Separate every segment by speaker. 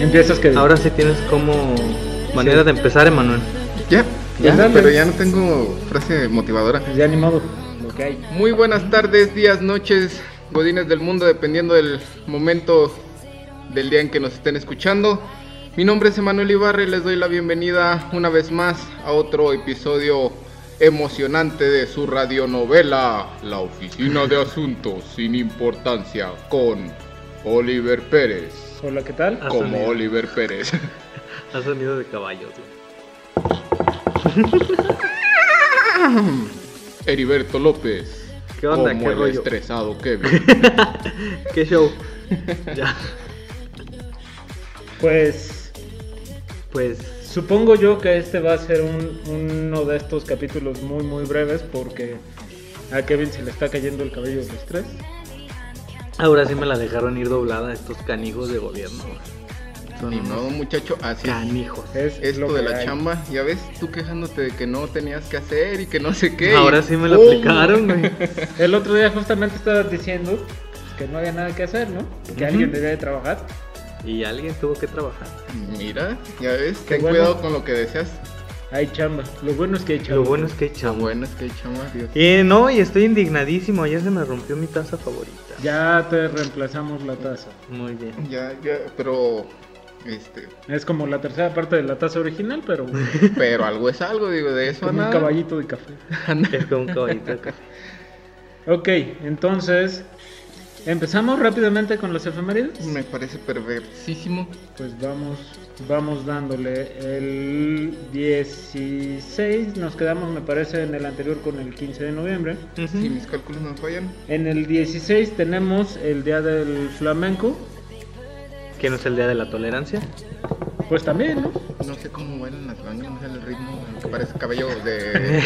Speaker 1: Empiezas que...
Speaker 2: Ahora sí tienes como manera
Speaker 1: Sí.
Speaker 2: de empezar, Emanuel.
Speaker 3: Ya,
Speaker 1: Ya,
Speaker 3: pero ya no tengo frase motivadora.
Speaker 1: Ya hay.
Speaker 3: Muy buenas tardes, días, noches, godines del mundo, dependiendo del momento del día en que nos estén escuchando. Mi nombre es Emanuel Ibarra y les doy la bienvenida una vez más a otro episodio emocionante de su radionovela La Oficina de Asuntos sin Importancia con Oliver Pérez.
Speaker 1: Hola, ¿qué tal?
Speaker 3: Como
Speaker 2: sonido.
Speaker 3: Oliver Pérez.
Speaker 2: Ha sonido de caballos.
Speaker 3: Heriberto López.
Speaker 2: ¿Qué onda?
Speaker 3: Como
Speaker 2: ¿Qué
Speaker 3: el
Speaker 2: rollo?
Speaker 3: estresado Kevin.
Speaker 2: ¿Qué show? ya.
Speaker 1: Pues
Speaker 2: Pues
Speaker 1: supongo yo que este va a ser un- uno de estos capítulos muy muy breves porque a Kevin se le está cayendo el cabello del estrés.
Speaker 2: Ahora sí me la dejaron ir doblada estos canijos de gobierno. Son
Speaker 3: Ni modo, muchacho, así es.
Speaker 2: canijos.
Speaker 1: Es
Speaker 3: Esto
Speaker 1: lo
Speaker 3: de la
Speaker 1: hay.
Speaker 3: chamba, ya ves, tú quejándote de que no tenías que hacer y que no sé qué.
Speaker 2: Ahora
Speaker 3: y
Speaker 2: sí me lo
Speaker 3: ¡pum!
Speaker 2: aplicaron, güey.
Speaker 1: El otro día justamente estabas diciendo que no había nada que hacer, ¿no? Que alguien debía de trabajar.
Speaker 2: Y alguien tuvo que trabajar.
Speaker 3: Mira, ya ves,
Speaker 1: Qué
Speaker 3: ten
Speaker 1: bueno.
Speaker 3: cuidado con lo que deseas.
Speaker 1: Hay chamba. Lo bueno es que hay chamba.
Speaker 2: Lo bueno es que hay
Speaker 3: Lo
Speaker 2: chamba.
Speaker 3: bueno es que hay chamba, Dios.
Speaker 2: Y no, y estoy indignadísimo. Ayer se me rompió mi taza favorita.
Speaker 1: Ya te reemplazamos la taza.
Speaker 2: Muy bien.
Speaker 3: Ya, ya, pero. Este.
Speaker 1: Es como la tercera parte de la taza original, pero
Speaker 3: Pero algo es algo, digo, de eso a
Speaker 1: como un caballito de café.
Speaker 2: Es como un caballito de café.
Speaker 1: Ok, entonces empezamos rápidamente con las efemérides.
Speaker 3: Me parece perversísimo.
Speaker 1: Pues vamos, vamos dándole el 16. Nos quedamos, me parece, en el anterior con el 15 de noviembre.
Speaker 3: Si mis cálculos no fallan.
Speaker 1: En el 16 tenemos el día del flamenco.
Speaker 2: ¿Quién es el día de la tolerancia?
Speaker 1: Pues también, ¿no?
Speaker 3: No sé cómo bailan las bañas, no sé el ritmo, que parece cabello de,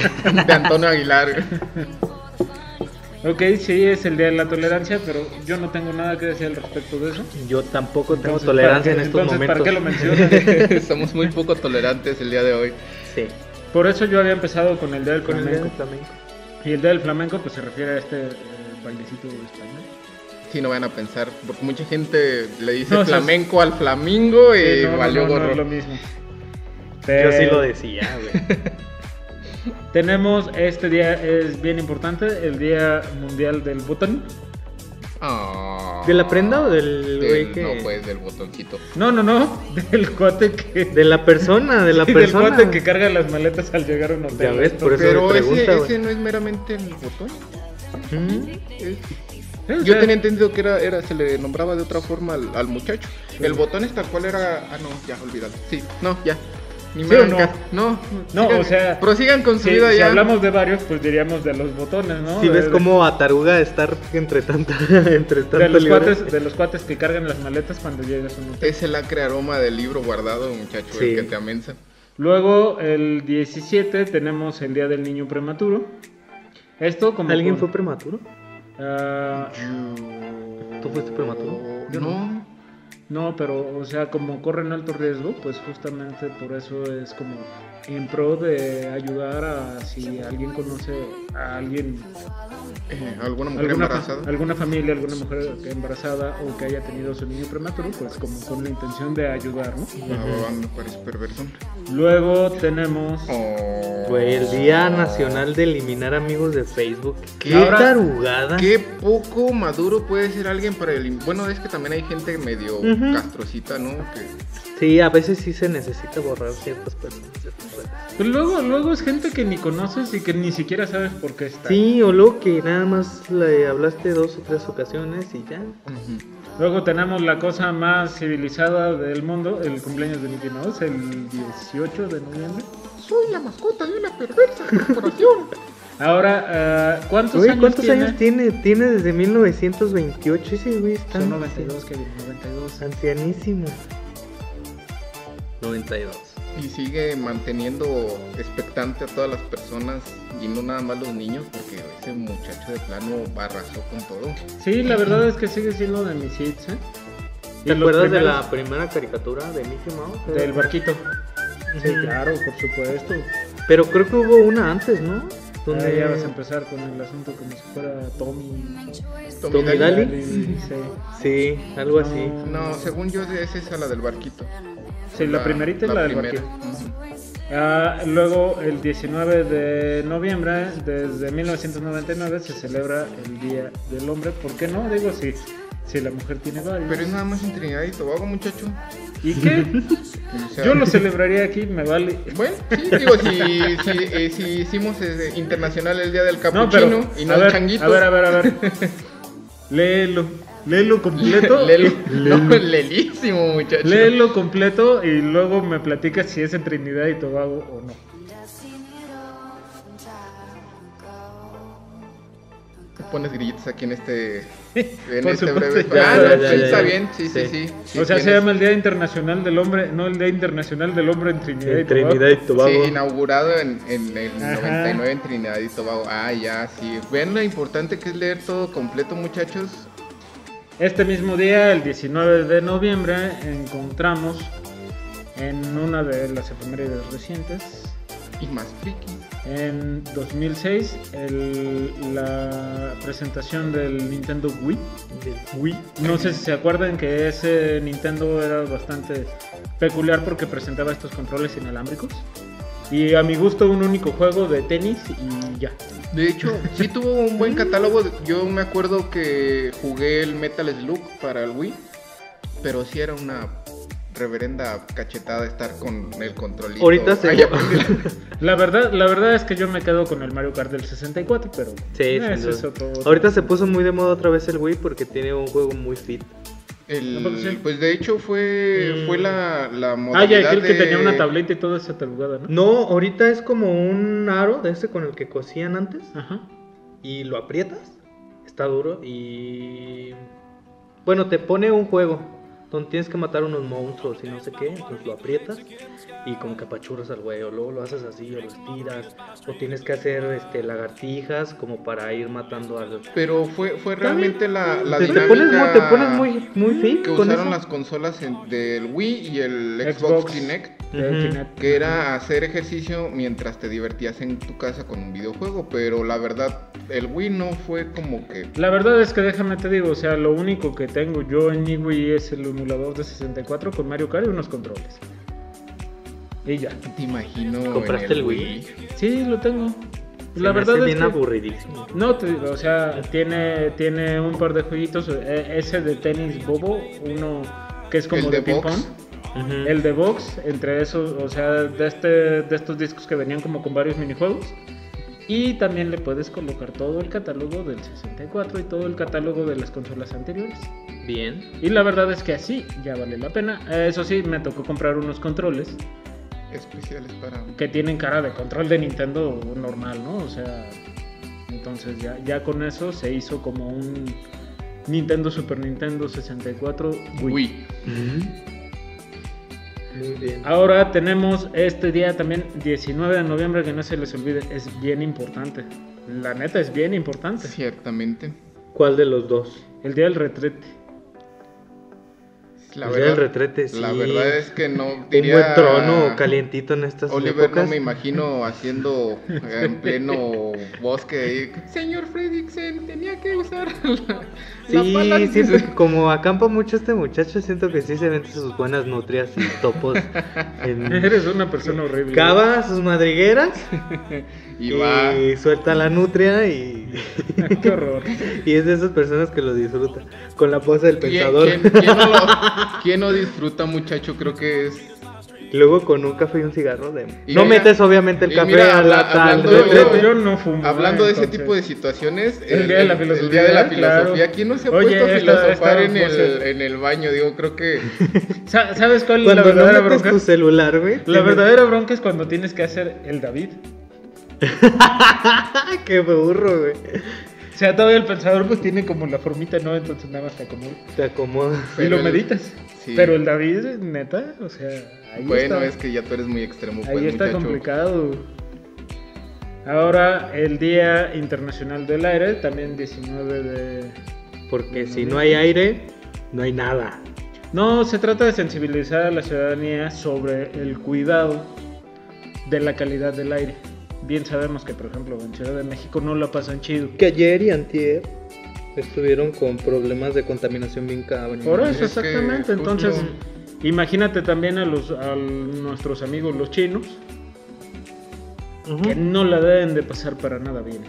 Speaker 3: de Antonio Aguilar.
Speaker 1: Ok, sí, es el día de la tolerancia, pero yo no tengo nada que decir al respecto de eso.
Speaker 2: Yo tampoco tengo
Speaker 1: Entonces,
Speaker 2: tolerancia
Speaker 1: ¿para
Speaker 2: en
Speaker 1: qué-
Speaker 2: estos
Speaker 1: entonces,
Speaker 2: momentos.
Speaker 1: ¿Para qué lo mencionas?
Speaker 3: Somos muy poco tolerantes el día de hoy.
Speaker 2: Sí.
Speaker 1: Por eso yo había empezado con el día del
Speaker 2: Con el día
Speaker 1: flamenco.
Speaker 2: del flamenco.
Speaker 1: Y el día del flamenco pues se refiere a este eh, bailecito español.
Speaker 3: Si no van a pensar, porque mucha gente le dice
Speaker 1: No, o sea,
Speaker 3: flamenco al flamingo y
Speaker 1: Sí, no, no,
Speaker 3: valió
Speaker 1: no, no
Speaker 3: gorro.
Speaker 1: es lo mismo.
Speaker 2: Yo sí
Speaker 1: Pero
Speaker 2: lo decía, güey.
Speaker 1: Tenemos este día, es bien importante, el Día Mundial del Botón.
Speaker 3: Ah.
Speaker 2: ¿De la prenda o del
Speaker 3: Del-
Speaker 2: güey que.?
Speaker 3: No, pues del botoncito.
Speaker 1: No, no, no, del cuate que...
Speaker 2: De la persona, de la
Speaker 1: del
Speaker 2: persona.
Speaker 1: cuate que carga las maletas al llegar a un hotel.
Speaker 2: Ya ves, por eso
Speaker 3: Pero ese,
Speaker 2: pregunta,
Speaker 3: ese no es meramente el botón.
Speaker 2: Mm.
Speaker 3: Es-
Speaker 1: Sí,
Speaker 3: Yo
Speaker 1: sea,
Speaker 3: tenía entendido que era, era, se le nombraba de otra forma al, al muchacho. El botón es tal cual era. Ah, no, ya, olvídalo. Sí, no, ya. Ni
Speaker 1: ¿Sí o no?
Speaker 3: No,
Speaker 1: No,
Speaker 3: sigan-
Speaker 1: o sea,
Speaker 3: Prosigan con su
Speaker 1: si,
Speaker 3: vida
Speaker 1: si
Speaker 3: ya.
Speaker 1: hablamos de varios, pues diríamos de los botones, ¿no?
Speaker 2: Si
Speaker 1: De-
Speaker 2: ves
Speaker 1: de-
Speaker 2: como a Taruga estar entre tanta. entre tanto
Speaker 1: de los, cuates, de los cuates que cargan las maletas cuando llegas a un hotel.
Speaker 3: Es el acre aroma del libro guardado, muchacho,
Speaker 2: Sí.
Speaker 3: el que te amensa.
Speaker 1: Luego, el 17, tenemos el Día del Niño Prematuro. Esto como...
Speaker 2: ¿Alguien
Speaker 1: con-
Speaker 2: fue prematuro?
Speaker 1: Ah,
Speaker 2: ¿Tú fuiste prematuro? Yo
Speaker 3: no.
Speaker 1: no, pero, o sea, como corren alto riesgo, pues justamente por eso es como en pro de ayudar a si alguien conoce a alguien,
Speaker 3: Eh, ¿Alguna mujer
Speaker 1: alguna, fa-
Speaker 3: embarazada?
Speaker 1: alguna familia, alguna mujer que embarazada o que haya tenido su niño prematuro, pues como con la intención de ayudar, ¿no?
Speaker 3: Ah, me parece perverso.
Speaker 1: Luego tenemos...
Speaker 3: Oh.
Speaker 2: Güey, el Día Nacional de Eliminar Amigos de Facebook. ¿Qué
Speaker 3: Ahora,
Speaker 2: tarugada?
Speaker 3: Qué poco maduro puede ser alguien para el... Bueno, es que también hay gente medio Castrocita, ¿no? Que...
Speaker 2: Sí, a veces sí se necesita borrar ciertas personas.
Speaker 1: Pero luego, luego es gente que ni conoces y que ni siquiera sabes por qué está.
Speaker 2: Sí, o luego que nada más le hablaste dos o tres ocasiones y ya.
Speaker 1: Luego tenemos la cosa más civilizada del mundo, el cumpleaños de Mickey Mouse, el 18 de noviembre.
Speaker 3: Soy la mascota de una perversa corporación.
Speaker 1: Ahora, ah, ¿cuántos años
Speaker 2: ¿cuántos
Speaker 1: tiene?
Speaker 2: años tiene? Tiene desde 1928. Ese güey está
Speaker 1: Son 92, que 92.
Speaker 2: ancianísimo. 92.
Speaker 3: Y sigue manteniendo expectante a todas las personas y no nada más los niños, porque ese muchacho de plano arrasó con todo.
Speaker 1: Sí, la verdad es que sigue siendo de mis hits, ¿eh?
Speaker 2: ¿Te acuerdas de la primera caricatura de Mickey Mouse?
Speaker 1: Del barquito. Sí, claro, por supuesto.
Speaker 2: Pero creo que hubo una antes, ¿no?
Speaker 1: Ah,
Speaker 2: Donde
Speaker 1: ya vas a empezar con el asunto como si fuera Tommy.
Speaker 3: Tommy
Speaker 2: Tommy
Speaker 3: Daly.
Speaker 2: Daly.
Speaker 1: Sí,
Speaker 2: Sí, algo así.
Speaker 3: No, según yo es esa la del barquito.
Speaker 1: Sí, la, primerita es la, del
Speaker 3: primera.
Speaker 1: barquito. Ah, luego, el 19 de noviembre, desde 1999, se celebra el Día del Hombre. ¿Por qué no? Digo, si, si la mujer tiene varios.
Speaker 3: Pero es nada más en Trinidad y Tobago, muchacho.
Speaker 1: ¿Y qué?
Speaker 3: O sea,
Speaker 1: Yo lo celebraría aquí, me vale.
Speaker 3: Bueno, sí, digo, si, si, eh, si hicimos eh, internacional el día del
Speaker 1: No,
Speaker 3: capuchino
Speaker 1: pero.
Speaker 3: y no el
Speaker 1: ver,
Speaker 3: changuito.
Speaker 1: A ver, a ver, a ver. Léelo. Léelo completo.
Speaker 3: Léelo. No, lelísimo, muchacho.
Speaker 1: Léelo completo y luego me platicas si es en Trinidad y Tobago o no.
Speaker 3: Pones grillitos aquí en este, en
Speaker 1: Por
Speaker 3: este
Speaker 1: supuesto,
Speaker 3: breve.
Speaker 1: ya,
Speaker 3: ah,
Speaker 1: ya,
Speaker 3: no,
Speaker 2: ya,
Speaker 3: sí,
Speaker 2: ya,
Speaker 3: está
Speaker 2: ya.
Speaker 3: bien, sí, sí,
Speaker 2: Sí.
Speaker 1: o sea, se llama el Día Internacional del Hombre, no el Día Internacional del Hombre en Trinidad y
Speaker 2: En
Speaker 1: Tobago.
Speaker 2: Trinidad y Tobago.
Speaker 3: Sí, inaugurado en, en el
Speaker 1: Ajá.
Speaker 3: 99 en Trinidad y Tobago. Ah, ya, sí. Ven lo importante que es leer todo completo, muchachos.
Speaker 1: Este mismo día, el 19 de noviembre, encontramos en una de las efemérides recientes,
Speaker 3: Y más friki.
Speaker 1: En 2006, el- la presentación del Nintendo Wii. Wii. No sé si se acuerdan que ese Nintendo era bastante peculiar porque presentaba estos controles inalámbricos. Y a mi gusto un único juego de tenis y ya.
Speaker 3: De hecho, sí tuvo un buen catálogo. Yo me acuerdo que jugué el Metal Slug para el Wii, pero sí era una reverenda cachetada estar con el controlito.
Speaker 2: Ahorita se-
Speaker 3: Ay.
Speaker 1: La verdad, la verdad es que yo me quedo con el Mario Kart del 64, pero
Speaker 2: Sí,
Speaker 1: eh,
Speaker 2: duda.
Speaker 1: es otro- otro-
Speaker 2: Ahorita se puso muy de moda otra vez el Wii porque tiene un juego muy fit.
Speaker 3: El- pues de hecho fue,
Speaker 1: Mm.
Speaker 3: fue la, la
Speaker 1: Ah, ya,
Speaker 3: modalidad
Speaker 1: aquel que
Speaker 3: de-
Speaker 1: tenía una tableta y toda esa tarugada, ¿no?
Speaker 2: No, ahorita es como un aro de ese con el que cosían antes
Speaker 1: Ajá.
Speaker 2: y lo aprietas, está duro y bueno, te pone un juego donde tienes que matar unos monstruos y no sé qué, entonces lo aprietas y como que apachurras al güey, o luego lo haces así o lo estiras, o tienes que hacer este lagartijas como para ir matando al
Speaker 3: Pero fue, fue realmente la, la
Speaker 2: te, te
Speaker 3: dinámica
Speaker 2: pones muy, te pones muy, muy fit
Speaker 3: que
Speaker 2: con
Speaker 3: usaron
Speaker 2: eso.
Speaker 3: las consolas en- del Wii y el Xbox,
Speaker 1: Xbox.
Speaker 3: Kinect.
Speaker 2: Ujú.
Speaker 1: Kinect.
Speaker 3: Que era hacer ejercicio mientras te divertías en tu casa con un videojuego. Pero la verdad, el Wii no fue como que.
Speaker 1: La verdad es que déjame te digo, o sea, lo único que tengo yo en mi Wii es el emulador de 64 con Mario Kart y unos controles. Y ya.
Speaker 3: Te imagino.
Speaker 2: ¿Compraste el Wii?
Speaker 1: Sí, lo tengo.
Speaker 2: Se
Speaker 1: La
Speaker 2: me
Speaker 1: verdad
Speaker 2: hace
Speaker 1: es
Speaker 2: bien
Speaker 1: que...
Speaker 2: aburridísimo.
Speaker 1: No, te digo, o sea, tiene, tiene un par de jueguitos. eh, Ese de tenis bobo, uno que es como
Speaker 3: El
Speaker 1: de,
Speaker 3: de
Speaker 1: ping
Speaker 3: box.
Speaker 1: pong.
Speaker 2: Ujú.
Speaker 1: El de box, entre esos, o sea, de, este, de estos discos que venían como con varios minijuegos. Y también le puedes colocar todo el catálogo del 64 y todo el catálogo de las consolas anteriores.
Speaker 2: Bien.
Speaker 1: Y la verdad es que así ya vale la pena. Eh, Eso sí, me tocó comprar unos controles
Speaker 3: Especiales para.
Speaker 1: que tienen cara de control de Nintendo normal, ¿no? O sea, entonces ya, ya con eso se hizo como un Nintendo Super Nintendo 64 Wii.
Speaker 3: Wii.
Speaker 2: Muy bien.
Speaker 1: Ahora tenemos este día también, 19 de noviembre, que no se les olvide, es bien importante. La neta es bien importante.
Speaker 3: Ciertamente.
Speaker 2: ¿Cuál de los dos?
Speaker 1: El día del retrete.
Speaker 3: La
Speaker 2: El sí.
Speaker 3: verdad es que no
Speaker 2: Un
Speaker 3: diría.
Speaker 2: buen trono calientito en estas
Speaker 3: Oliver
Speaker 2: épocas.
Speaker 3: no me imagino haciendo en pleno bosque ahí. Señor Fredricksen, tenía que usar la, la
Speaker 2: Sí,
Speaker 3: pala antes".
Speaker 2: siento que como acampa mucho este muchacho, siento que sí se vende sus buenas nutrias y topos. en-
Speaker 1: Eres una persona horrible.
Speaker 2: Cava sus madrigueras
Speaker 3: Y
Speaker 2: y,
Speaker 3: va.
Speaker 2: suelta la nutria y,
Speaker 1: Qué horror.
Speaker 2: y es de esas personas que lo disfrutan. Con la pose del
Speaker 3: ¿Quién,
Speaker 2: pensador.
Speaker 3: quién- quién no lo- quién no disfruta, muchacho? Creo que es.
Speaker 2: Y Luego con un café y un cigarro de...
Speaker 3: Y
Speaker 2: no
Speaker 3: mira-
Speaker 2: metes obviamente el
Speaker 3: y
Speaker 2: café
Speaker 3: mira,
Speaker 2: a la
Speaker 3: hablando
Speaker 1: Yo, yo- yo no fumo.
Speaker 3: Hablando de ese tipo de situaciones,
Speaker 1: El día de la filosofía,
Speaker 3: el día de la
Speaker 1: claro.
Speaker 3: filosofía. ¿Quién no se ha
Speaker 1: Oye,
Speaker 3: puesto a filosofar en, el, en el baño? Digo, creo que.
Speaker 1: Sa- ¿Sabes cuál es la
Speaker 2: no
Speaker 1: verdadera
Speaker 2: metes
Speaker 1: bronca?
Speaker 2: tu celular, güey.
Speaker 1: La verdadera bronca es cuando tienes que hacer el David.
Speaker 2: Qué burro, güey.
Speaker 1: O sea, todavía el pensador pues tiene como la formita, ¿no? Entonces nada más te acomoda.
Speaker 2: Te acomodas.
Speaker 1: Y lo meditas.
Speaker 3: sí.
Speaker 1: Pero el David, neta, o sea, ahí
Speaker 3: Bueno,
Speaker 1: está.
Speaker 3: es que ya tú eres muy extremo, pues,
Speaker 1: ahí está
Speaker 3: muchacho.
Speaker 1: complicado. Ahora, el Día Internacional del Aire, también 19 de...
Speaker 2: Porque si no hay aire, no hay nada.
Speaker 1: No, se trata de sensibilizar a la ciudadanía sobre el cuidado de la calidad del aire. Bien sabemos que, por ejemplo, en Ciudad de México no la pasan chido.
Speaker 2: Que ayer y antier estuvieron con problemas de contaminación bien cabrón.
Speaker 1: Por eso,
Speaker 3: Es que
Speaker 1: exactamente.
Speaker 3: justo-
Speaker 1: Entonces, imagínate también a, los, a nuestros amigos los chinos, que no la deben de pasar para nada bien.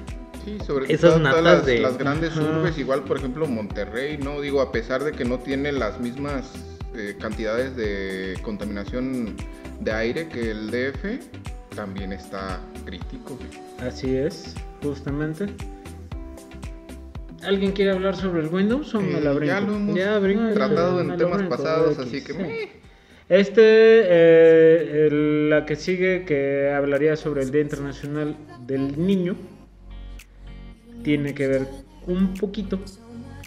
Speaker 3: Sí, sobre
Speaker 2: Esas
Speaker 3: todo las,
Speaker 2: de-
Speaker 3: las grandes urbes, igual por ejemplo Monterrey, ¿no? Digo, a pesar de que no tiene las mismas eh, cantidades de contaminación de aire que el DF, también está crítico.
Speaker 1: Así es, justamente. ¿Alguien quiere hablar sobre el Windows o me
Speaker 3: Eh,
Speaker 1: la brinco?
Speaker 3: ya lo hemos
Speaker 1: Ya brinco,
Speaker 3: tratado
Speaker 1: me
Speaker 3: en temas
Speaker 1: brinco,
Speaker 3: pasados, así que
Speaker 1: sí.
Speaker 3: meh.
Speaker 1: Este, eh, el- la que sigue, que hablaría sobre el Día Internacional del Niño, tiene que ver un poquito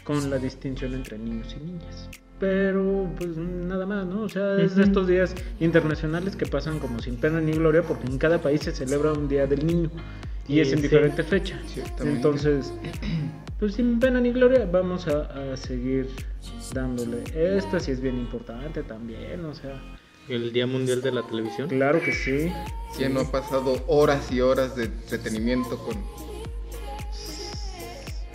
Speaker 1: con la distinción entre niños y niñas. Pero, pues nada más, ¿no? O sea, es de estos días internacionales que pasan como sin pena ni gloria, porque en cada país se celebra un Día del Niño y
Speaker 2: Y
Speaker 1: es en
Speaker 2: sí.
Speaker 1: diferente fecha.
Speaker 3: Ciertamente.
Speaker 1: Entonces, pues sin pena ni gloria, vamos a, a seguir dándole. Esta sí es bien importante también, o sea,
Speaker 2: El Día Mundial de la Televisión.
Speaker 1: claro que sí.
Speaker 3: Ya no ha pasado horas y horas de entretenimiento con...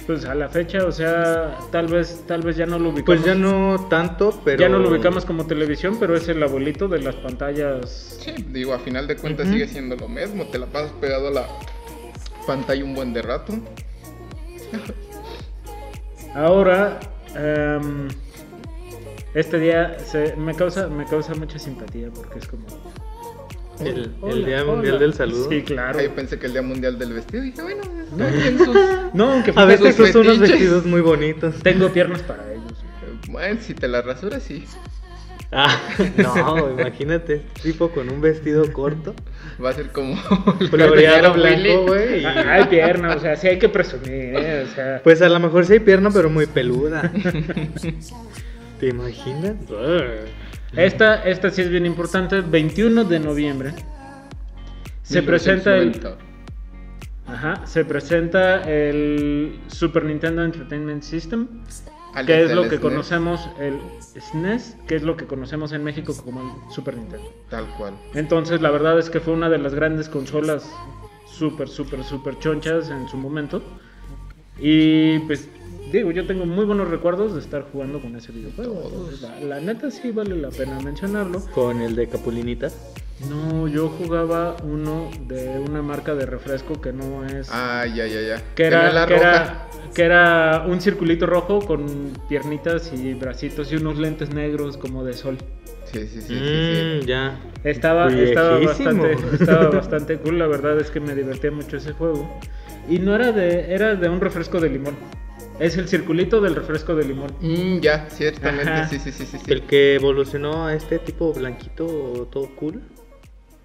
Speaker 1: Pues a la fecha, o sea, tal vez, tal vez ya no lo ubicamos.
Speaker 2: Pues ya no tanto, pero.
Speaker 1: ya no lo ubicamos como televisión, pero es el abuelito de las pantallas.
Speaker 3: Sí, digo, a final de cuentas sigue siendo lo mismo, te la pasas pegado a la pantalla un buen de rato.
Speaker 1: Ahora, em, este día se, me causa, me causa mucha simpatía porque es como.
Speaker 2: El- el
Speaker 1: Hola,
Speaker 2: Día Mundial del Saludo.
Speaker 1: Sí, claro.
Speaker 3: Ahí pensé que el Día Mundial del Vestido, dije, bueno,
Speaker 1: No.
Speaker 3: sus...
Speaker 1: Aunque
Speaker 2: A veces
Speaker 3: sus
Speaker 2: son unos vestidos muy bonitos.
Speaker 1: tengo piernas para ellos.
Speaker 3: Bueno, si te la rasuras, sí.
Speaker 2: Ah, no, imagínate, tipo con un vestido corto.
Speaker 3: Va a ser como...
Speaker 2: Floreado blanco, güey. y-
Speaker 1: Ah, Hay piernas, o sea, sí hay que presumir, ¿eh? O sea,
Speaker 2: Pues a lo mejor sí hay pierna, pero muy peluda. ¿Te imaginas?
Speaker 1: esta, esta sí es bien importante. 21 de noviembre se presenta el,
Speaker 3: 1990.
Speaker 1: Ajá, se presenta el Super Nintendo Entertainment System, que es lo que
Speaker 3: SNES,
Speaker 1: conocemos el SNES, que es lo que conocemos en México como el Super Nintendo.
Speaker 3: Tal cual.
Speaker 1: Entonces, la verdad es que fue una de las grandes consolas súper, súper, súper chonchas en su momento. Y pues, digo, yo tengo muy buenos recuerdos de estar jugando con ese videojuego.
Speaker 3: Todos.
Speaker 1: La, la neta sí vale la pena mencionarlo.
Speaker 2: Con el de Capulinita.
Speaker 1: No, yo jugaba uno de una marca de refresco que no es...
Speaker 3: Ah, ya, ya, ya.
Speaker 1: que, era,
Speaker 3: la
Speaker 1: que,
Speaker 3: roja.
Speaker 1: era, que era un circulito rojo con piernitas y bracitos y unos lentes negros como de sol.
Speaker 3: Sí, sí, sí, sí, sí.
Speaker 2: ya.
Speaker 1: Estaba, estaba, bastante, estaba bastante cool, la verdad es que me divertía mucho ese juego. Y no era de, era de un refresco de limón. Es el circulito del refresco de limón.
Speaker 3: Mm, ya, ciertamente, sí, sí, sí. sí.
Speaker 2: El que evolucionó a este tipo blanquito, todo cool.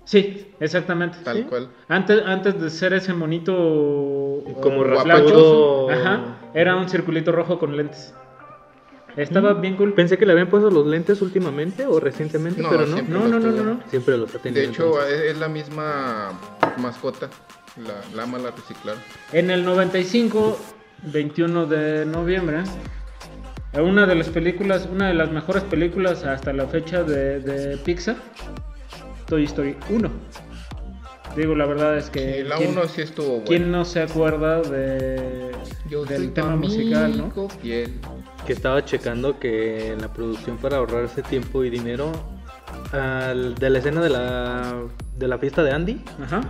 Speaker 1: Sí, exactamente.
Speaker 3: Tal
Speaker 1: sí.
Speaker 3: cual.
Speaker 1: Antes, antes de ser ese monito
Speaker 2: Como
Speaker 1: eh,
Speaker 2: rapudo.
Speaker 1: ajá, era un circulito rojo con lentes. Estaba
Speaker 2: Mm.
Speaker 1: bien cool.
Speaker 2: Pensé que le habían puesto los lentes últimamente o recientemente,
Speaker 3: No,
Speaker 2: pero no.
Speaker 1: No, no, no, no, no.
Speaker 2: Siempre los ha tenido.
Speaker 3: De hecho,
Speaker 2: entonces.
Speaker 3: es la misma mascota. La, la mala reciclar.
Speaker 1: En el 95, 21 de noviembre, una de las películas, una de las mejores películas hasta la fecha de, de Pixar, Toy Story 1. Digo, la verdad es que...
Speaker 3: Sí, la
Speaker 1: ¿quién-
Speaker 3: 1 sí estuvo buena.
Speaker 1: ¿Quién no se acuerda de,
Speaker 3: Yo
Speaker 1: del tema musical, no?
Speaker 3: fiel.
Speaker 2: que estaba checando que en la producción para ahorrarse tiempo y dinero al- de la escena de la de la fiesta de Andy,
Speaker 1: Ajá.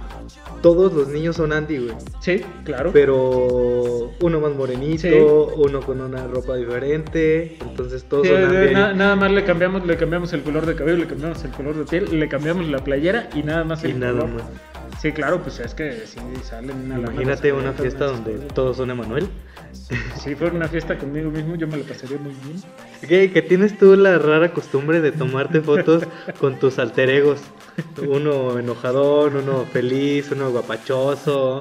Speaker 2: todos los niños son Andy, güey.
Speaker 1: Sí, claro.
Speaker 2: Pero uno más morenito,
Speaker 1: Sí.
Speaker 2: uno con una ropa diferente, entonces todos
Speaker 1: Sí,
Speaker 2: son
Speaker 1: de-
Speaker 2: Andy.
Speaker 1: na- nada más le cambiamos, le cambiamos el color de cabello, le cambiamos el color de piel, le cambiamos la playera y nada más el
Speaker 2: y nada
Speaker 1: color.
Speaker 2: más.
Speaker 1: Sí, claro, pues es que sí salen a la
Speaker 2: Imagínate una fiesta donde
Speaker 1: las
Speaker 2: todos son Emanuel.
Speaker 1: Si fuera una fiesta conmigo mismo, yo me la pasaría muy bien.
Speaker 2: ¿Qué, que tienes tú la rara costumbre de tomarte fotos con tus alter egos. Uno enojador, uno feliz, uno guapachoso.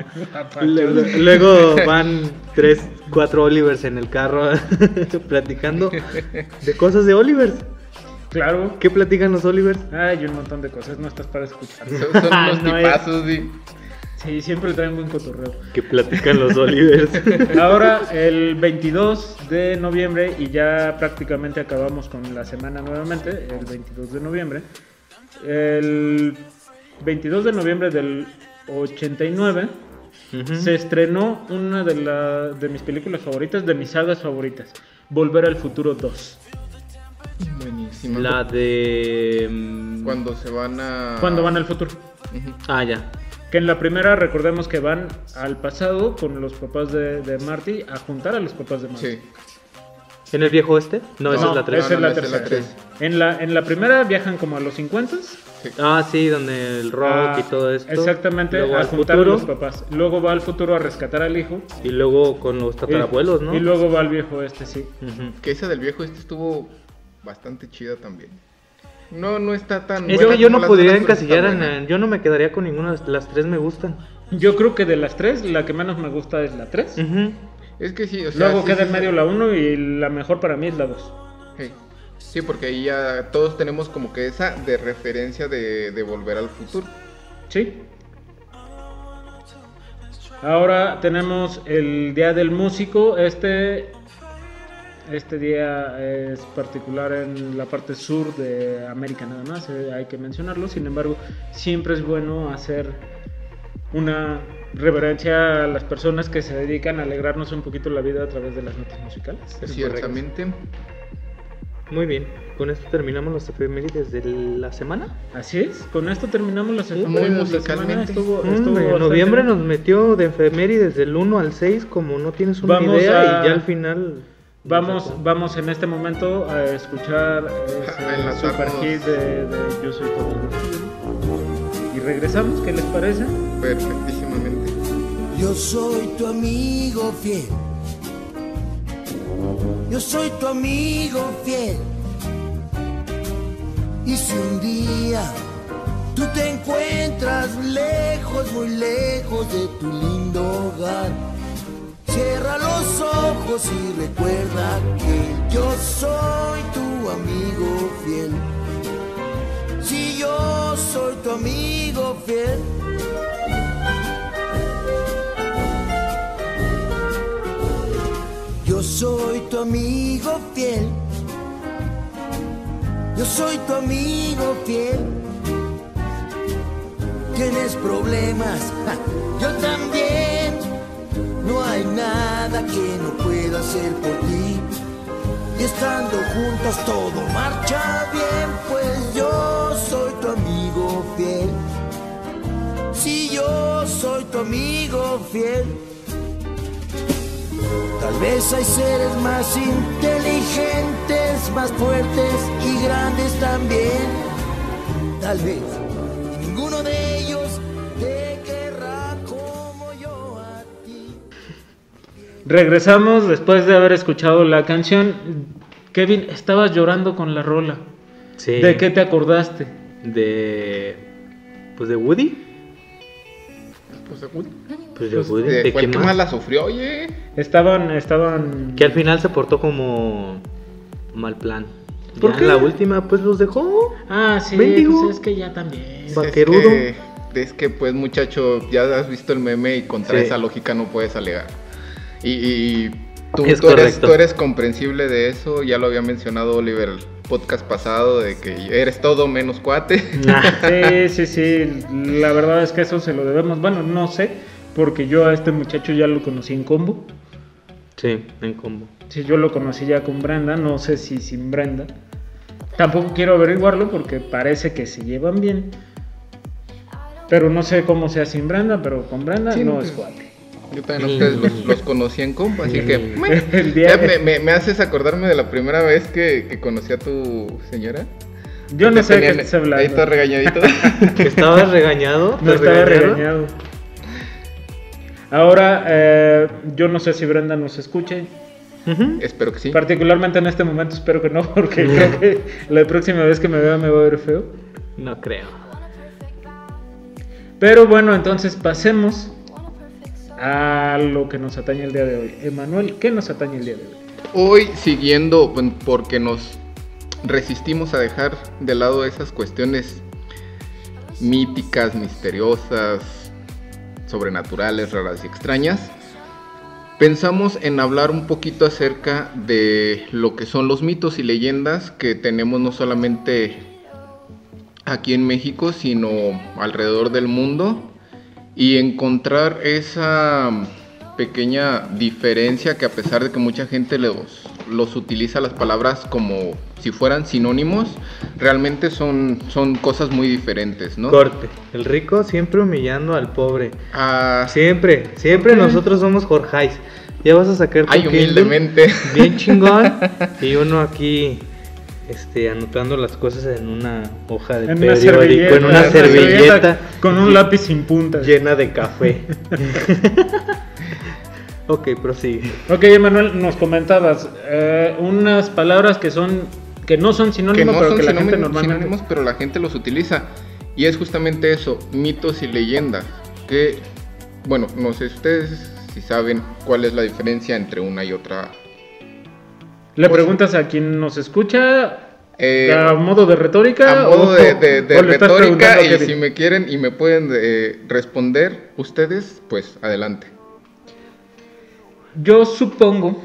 Speaker 2: Le- luego van tres, cuatro Olivers en el carro platicando de cosas de Olivers.
Speaker 1: Claro.
Speaker 2: ¿Qué platican los Olivers?
Speaker 1: Hay un montón de cosas, no estás para escuchar.
Speaker 3: Son, son unos
Speaker 2: No es-
Speaker 3: tipazos, sí.
Speaker 1: Sí, siempre traen buen cotorreo.
Speaker 2: ¿Qué platican los Olivers?
Speaker 1: Ahora, el 22 de noviembre, y ya prácticamente acabamos con la semana nuevamente, el 22 de noviembre. El 22 de noviembre del 89
Speaker 2: Ujú.
Speaker 1: se estrenó una de, la- de mis películas favoritas, de mis sagas favoritas, Volver al Futuro 2.
Speaker 3: Buenísima.
Speaker 2: La de. mm,
Speaker 3: Cuando se van a.
Speaker 1: Cuando van al futuro.
Speaker 2: Ah, ya.
Speaker 1: Que en la primera recordemos que van al pasado con los papás de, de Marty a juntar a los papás de Marty.
Speaker 3: Sí.
Speaker 2: ¿En el viejo este? No, esa
Speaker 1: No,
Speaker 2: es la 3.
Speaker 1: esa es la
Speaker 3: No, no, esa es la
Speaker 1: tercera.
Speaker 3: tres.
Speaker 1: En la, en la primera viajan como a los 50
Speaker 3: sí.
Speaker 2: Ah, sí, donde el rock
Speaker 1: Ah,
Speaker 2: y todo esto.
Speaker 1: Exactamente,
Speaker 2: Luego
Speaker 1: a
Speaker 2: al
Speaker 1: juntar
Speaker 2: futuro.
Speaker 1: a los papás. Luego va al futuro a rescatar al hijo.
Speaker 2: Y luego con los tatarabuelos,
Speaker 1: y,
Speaker 2: ¿no?
Speaker 1: Y luego va al viejo este, sí.
Speaker 3: Que esa del viejo este estuvo bastante chida también. No, no está tan.
Speaker 2: Es
Speaker 3: buena
Speaker 2: que yo no podría encasillar en. Yo no me quedaría con ninguna. de Las tres me gustan.
Speaker 1: Yo creo que de las tres, la que menos me gusta es la 3.
Speaker 2: Ujú.
Speaker 3: Es que sí, o sea.
Speaker 1: Luego
Speaker 3: sí,
Speaker 1: queda
Speaker 3: sí,
Speaker 1: en medio
Speaker 3: sí.
Speaker 1: la 1 y la mejor para mí es la 2.
Speaker 3: Sí. Sí, porque ahí ya todos tenemos como que esa de referencia de, de volver al futuro.
Speaker 1: ¿Sí? Ahora tenemos el Día del Músico. Este, este día es particular en la parte sur de América nada más, eh, hay que mencionarlo. Sin embargo, siempre es bueno hacer una reverencia a las personas que se dedican a alegrarnos un poquito la vida a través de las notas musicales.
Speaker 3: Ciertamente.
Speaker 2: Muy bien. Con esto terminamos los efemérides de la semana.
Speaker 1: Así es, con esto terminamos las
Speaker 3: Muy
Speaker 1: efemérides de la semana.
Speaker 3: musicalmente.
Speaker 1: Estuvo,
Speaker 2: Hombre,
Speaker 1: estuvo
Speaker 2: en
Speaker 1: bastante
Speaker 2: noviembre nos metió de efemérides del 1 al 6, como no tienes una
Speaker 1: Vamos
Speaker 2: idea,
Speaker 1: a-
Speaker 2: y ya al final.
Speaker 1: Vamos, vamos en este momento a escuchar
Speaker 3: enlazarnos.
Speaker 1: super hit de, de Yo Soy Tu Amigo Fiel. Y regresamos, ¿qué les parece?
Speaker 3: Perfectísimamente.
Speaker 4: Yo soy tu amigo fiel. Yo soy tu amigo fiel. Y si un día tú te encuentras lejos, muy lejos de tu lindo hogar, cierra los ojos y recuerda que yo soy tu amigo fiel. Si yo soy tu amigo fiel. Yo soy tu amigo fiel. Yo soy tu amigo fiel. Tienes problemas, yo también. No hay nada que no pueda hacer por ti. Y estando juntos todo marcha bien, pues yo soy tu amigo fiel. Si yo soy tu amigo fiel. Tal vez hay seres más inteligentes, más fuertes y grandes también. Tal vez.
Speaker 1: Regresamos después de haber escuchado la canción. Kevin, estabas llorando con la rola.
Speaker 2: Sí.
Speaker 1: ¿De qué te acordaste?
Speaker 2: De. Pues de Woody.
Speaker 3: Pues, uy,
Speaker 2: Pues de Woody.
Speaker 3: de-
Speaker 2: ¿De qué más?
Speaker 3: más la sufrió, oye.
Speaker 1: Estaban, estaban.
Speaker 2: Que al final se portó como. Mal plan.
Speaker 1: ¿Por
Speaker 2: Ya
Speaker 1: qué?
Speaker 2: la última, pues los dejó.
Speaker 1: Ah, sí, pues es que ya también.
Speaker 2: Va- Vaquerudo.
Speaker 3: Es que, es que, pues, muchacho, ya has visto el meme y contra
Speaker 2: Sí.
Speaker 3: esa lógica no puedes alegar. Y, y tú,
Speaker 2: Es
Speaker 3: tú eres, tú eres comprensible de eso. Ya lo había mencionado Oliver el podcast pasado, de que eres todo menos cuate.
Speaker 1: Sí, sí, sí. La verdad es que eso se lo debemos. Bueno, no sé, porque yo a este muchacho ya lo conocí en combo.
Speaker 2: Sí, en combo.
Speaker 1: Sí, yo lo conocí ya con Brenda, no sé si sin Brenda. Tampoco quiero averiguarlo porque parece que se llevan bien. Pero no sé cómo sea sin Brenda, pero con Brenda
Speaker 3: Sí,
Speaker 1: no
Speaker 3: no,
Speaker 1: es
Speaker 3: pues,
Speaker 1: cuate.
Speaker 3: Yo también los, los conocí en compa, así que... me, me- me haces acordarme de la primera vez que, que conocí a tu señora.
Speaker 1: Yo no sé de qué estás hablando.
Speaker 3: Ahí todo regañadito.
Speaker 2: ¿Estabas regañado?
Speaker 1: No
Speaker 2: ¿Te
Speaker 1: estaba regañado. Ahora, eh, yo no sé si Brenda nos escuche.
Speaker 3: Espero que sí.
Speaker 1: Particularmente en este momento espero que no, porque creo que la próxima vez que me vea me va a ver feo.
Speaker 2: No creo.
Speaker 1: Pero bueno, entonces pasemos a lo que nos atañe el día de hoy. Emanuel, ¿qué nos atañe el día de hoy?
Speaker 3: Hoy siguiendo, porque nos resistimos a dejar de lado esas cuestiones míticas, misteriosas, sobrenaturales, raras y extrañas, pensamos en hablar un poquito acerca de lo que son los mitos y leyendas que tenemos no solamente aquí en México, sino alrededor del mundo y encontrar esa pequeña diferencia que a pesar de que mucha gente los, los utiliza las palabras como si fueran sinónimos, realmente son, son cosas muy diferentes, ¿no?
Speaker 2: Corte. El rico siempre humillando al pobre.
Speaker 3: Ah,
Speaker 2: Siempre, siempre nosotros somos Jorgeis. Ya vas a sacar tu
Speaker 3: ay,
Speaker 2: Kindle
Speaker 3: humildemente.
Speaker 2: bien chingón y uno aquí este anotando las cosas en una hoja de
Speaker 1: En
Speaker 2: periódico, en una servilleta
Speaker 1: con un lápiz sin punta.
Speaker 2: llena de café. ok, prosigue.
Speaker 1: Ok, Emanuel, nos comentabas eh, unas palabras que son que no son
Speaker 3: que
Speaker 1: sinónimos,
Speaker 3: no
Speaker 1: pero
Speaker 3: son
Speaker 1: que la gente normalmente
Speaker 3: sinónimos, pero la gente los utiliza. Y es justamente eso, mitos y leyendas. Que, bueno, no sé ustedes si saben cuál es la diferencia entre una y otra.
Speaker 1: Le
Speaker 3: pues-
Speaker 1: preguntas a quien nos escucha
Speaker 3: Eh,
Speaker 1: a modo de retórica
Speaker 3: a modo
Speaker 1: o-
Speaker 3: de, de- de
Speaker 1: o le estás
Speaker 3: retórica
Speaker 1: preguntando
Speaker 3: y si me quieren y me pueden eh, responder ustedes, pues adelante.
Speaker 1: Yo supongo,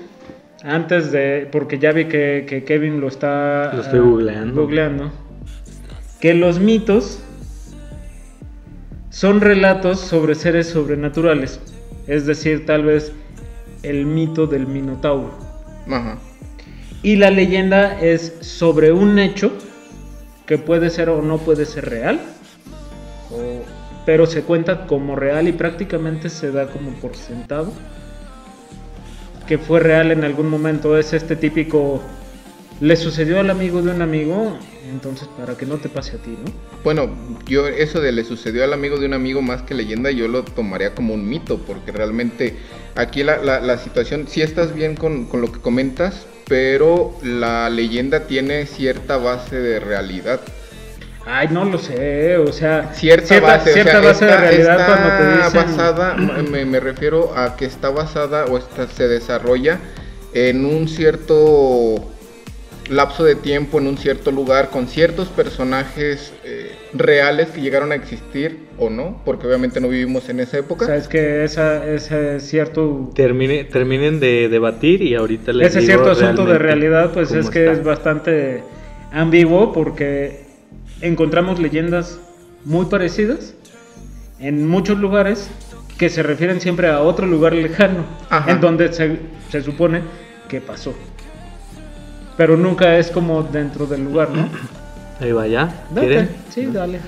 Speaker 1: antes de, porque ya vi que, que Kevin lo está
Speaker 2: Lo estoy googleando.
Speaker 1: googleando, que los mitos son relatos sobre seres sobrenaturales, es decir, tal vez el mito del Minotauro.
Speaker 3: Ajá.
Speaker 1: Y la leyenda es sobre un hecho que puede ser o no puede ser real, pero se cuenta como real y prácticamente se da como por sentado que fue real en algún momento. Es este típico, le sucedió al amigo de un amigo, entonces para que no te pase a ti, ¿no?
Speaker 3: Bueno, yo eso de le sucedió al amigo de un amigo más que leyenda, yo lo tomaría como un mito, porque realmente aquí la, la- situación, sí estás bien con, con lo que comentas, pero la leyenda tiene cierta base de realidad.
Speaker 1: Ay, no lo sé, o sea,
Speaker 3: Cierta, base, o
Speaker 1: cierta
Speaker 3: sea,
Speaker 1: base de realidad cuando te dicen...
Speaker 3: basada, me, me refiero a que está basada o está, se desarrolla en un cierto lapso de tiempo, en un cierto lugar, con ciertos personajes eh, reales que llegaron a existir o no, porque obviamente no vivimos en esa
Speaker 1: O
Speaker 3: época.
Speaker 1: sea, es que esa, ese cierto
Speaker 2: Termine, terminen de debatir y ahorita les
Speaker 1: ese
Speaker 2: digo
Speaker 1: cierto asunto de realidad pues es que
Speaker 2: está.
Speaker 1: es bastante ambiguo porque encontramos leyendas muy parecidas en muchos lugares que se refieren siempre a otro lugar lejano
Speaker 3: Ajá.
Speaker 1: en donde se, se supone que pasó pero nunca es como dentro del lugar ¿no?
Speaker 2: Ahí va ya. ¿Quieren?
Speaker 1: sí dale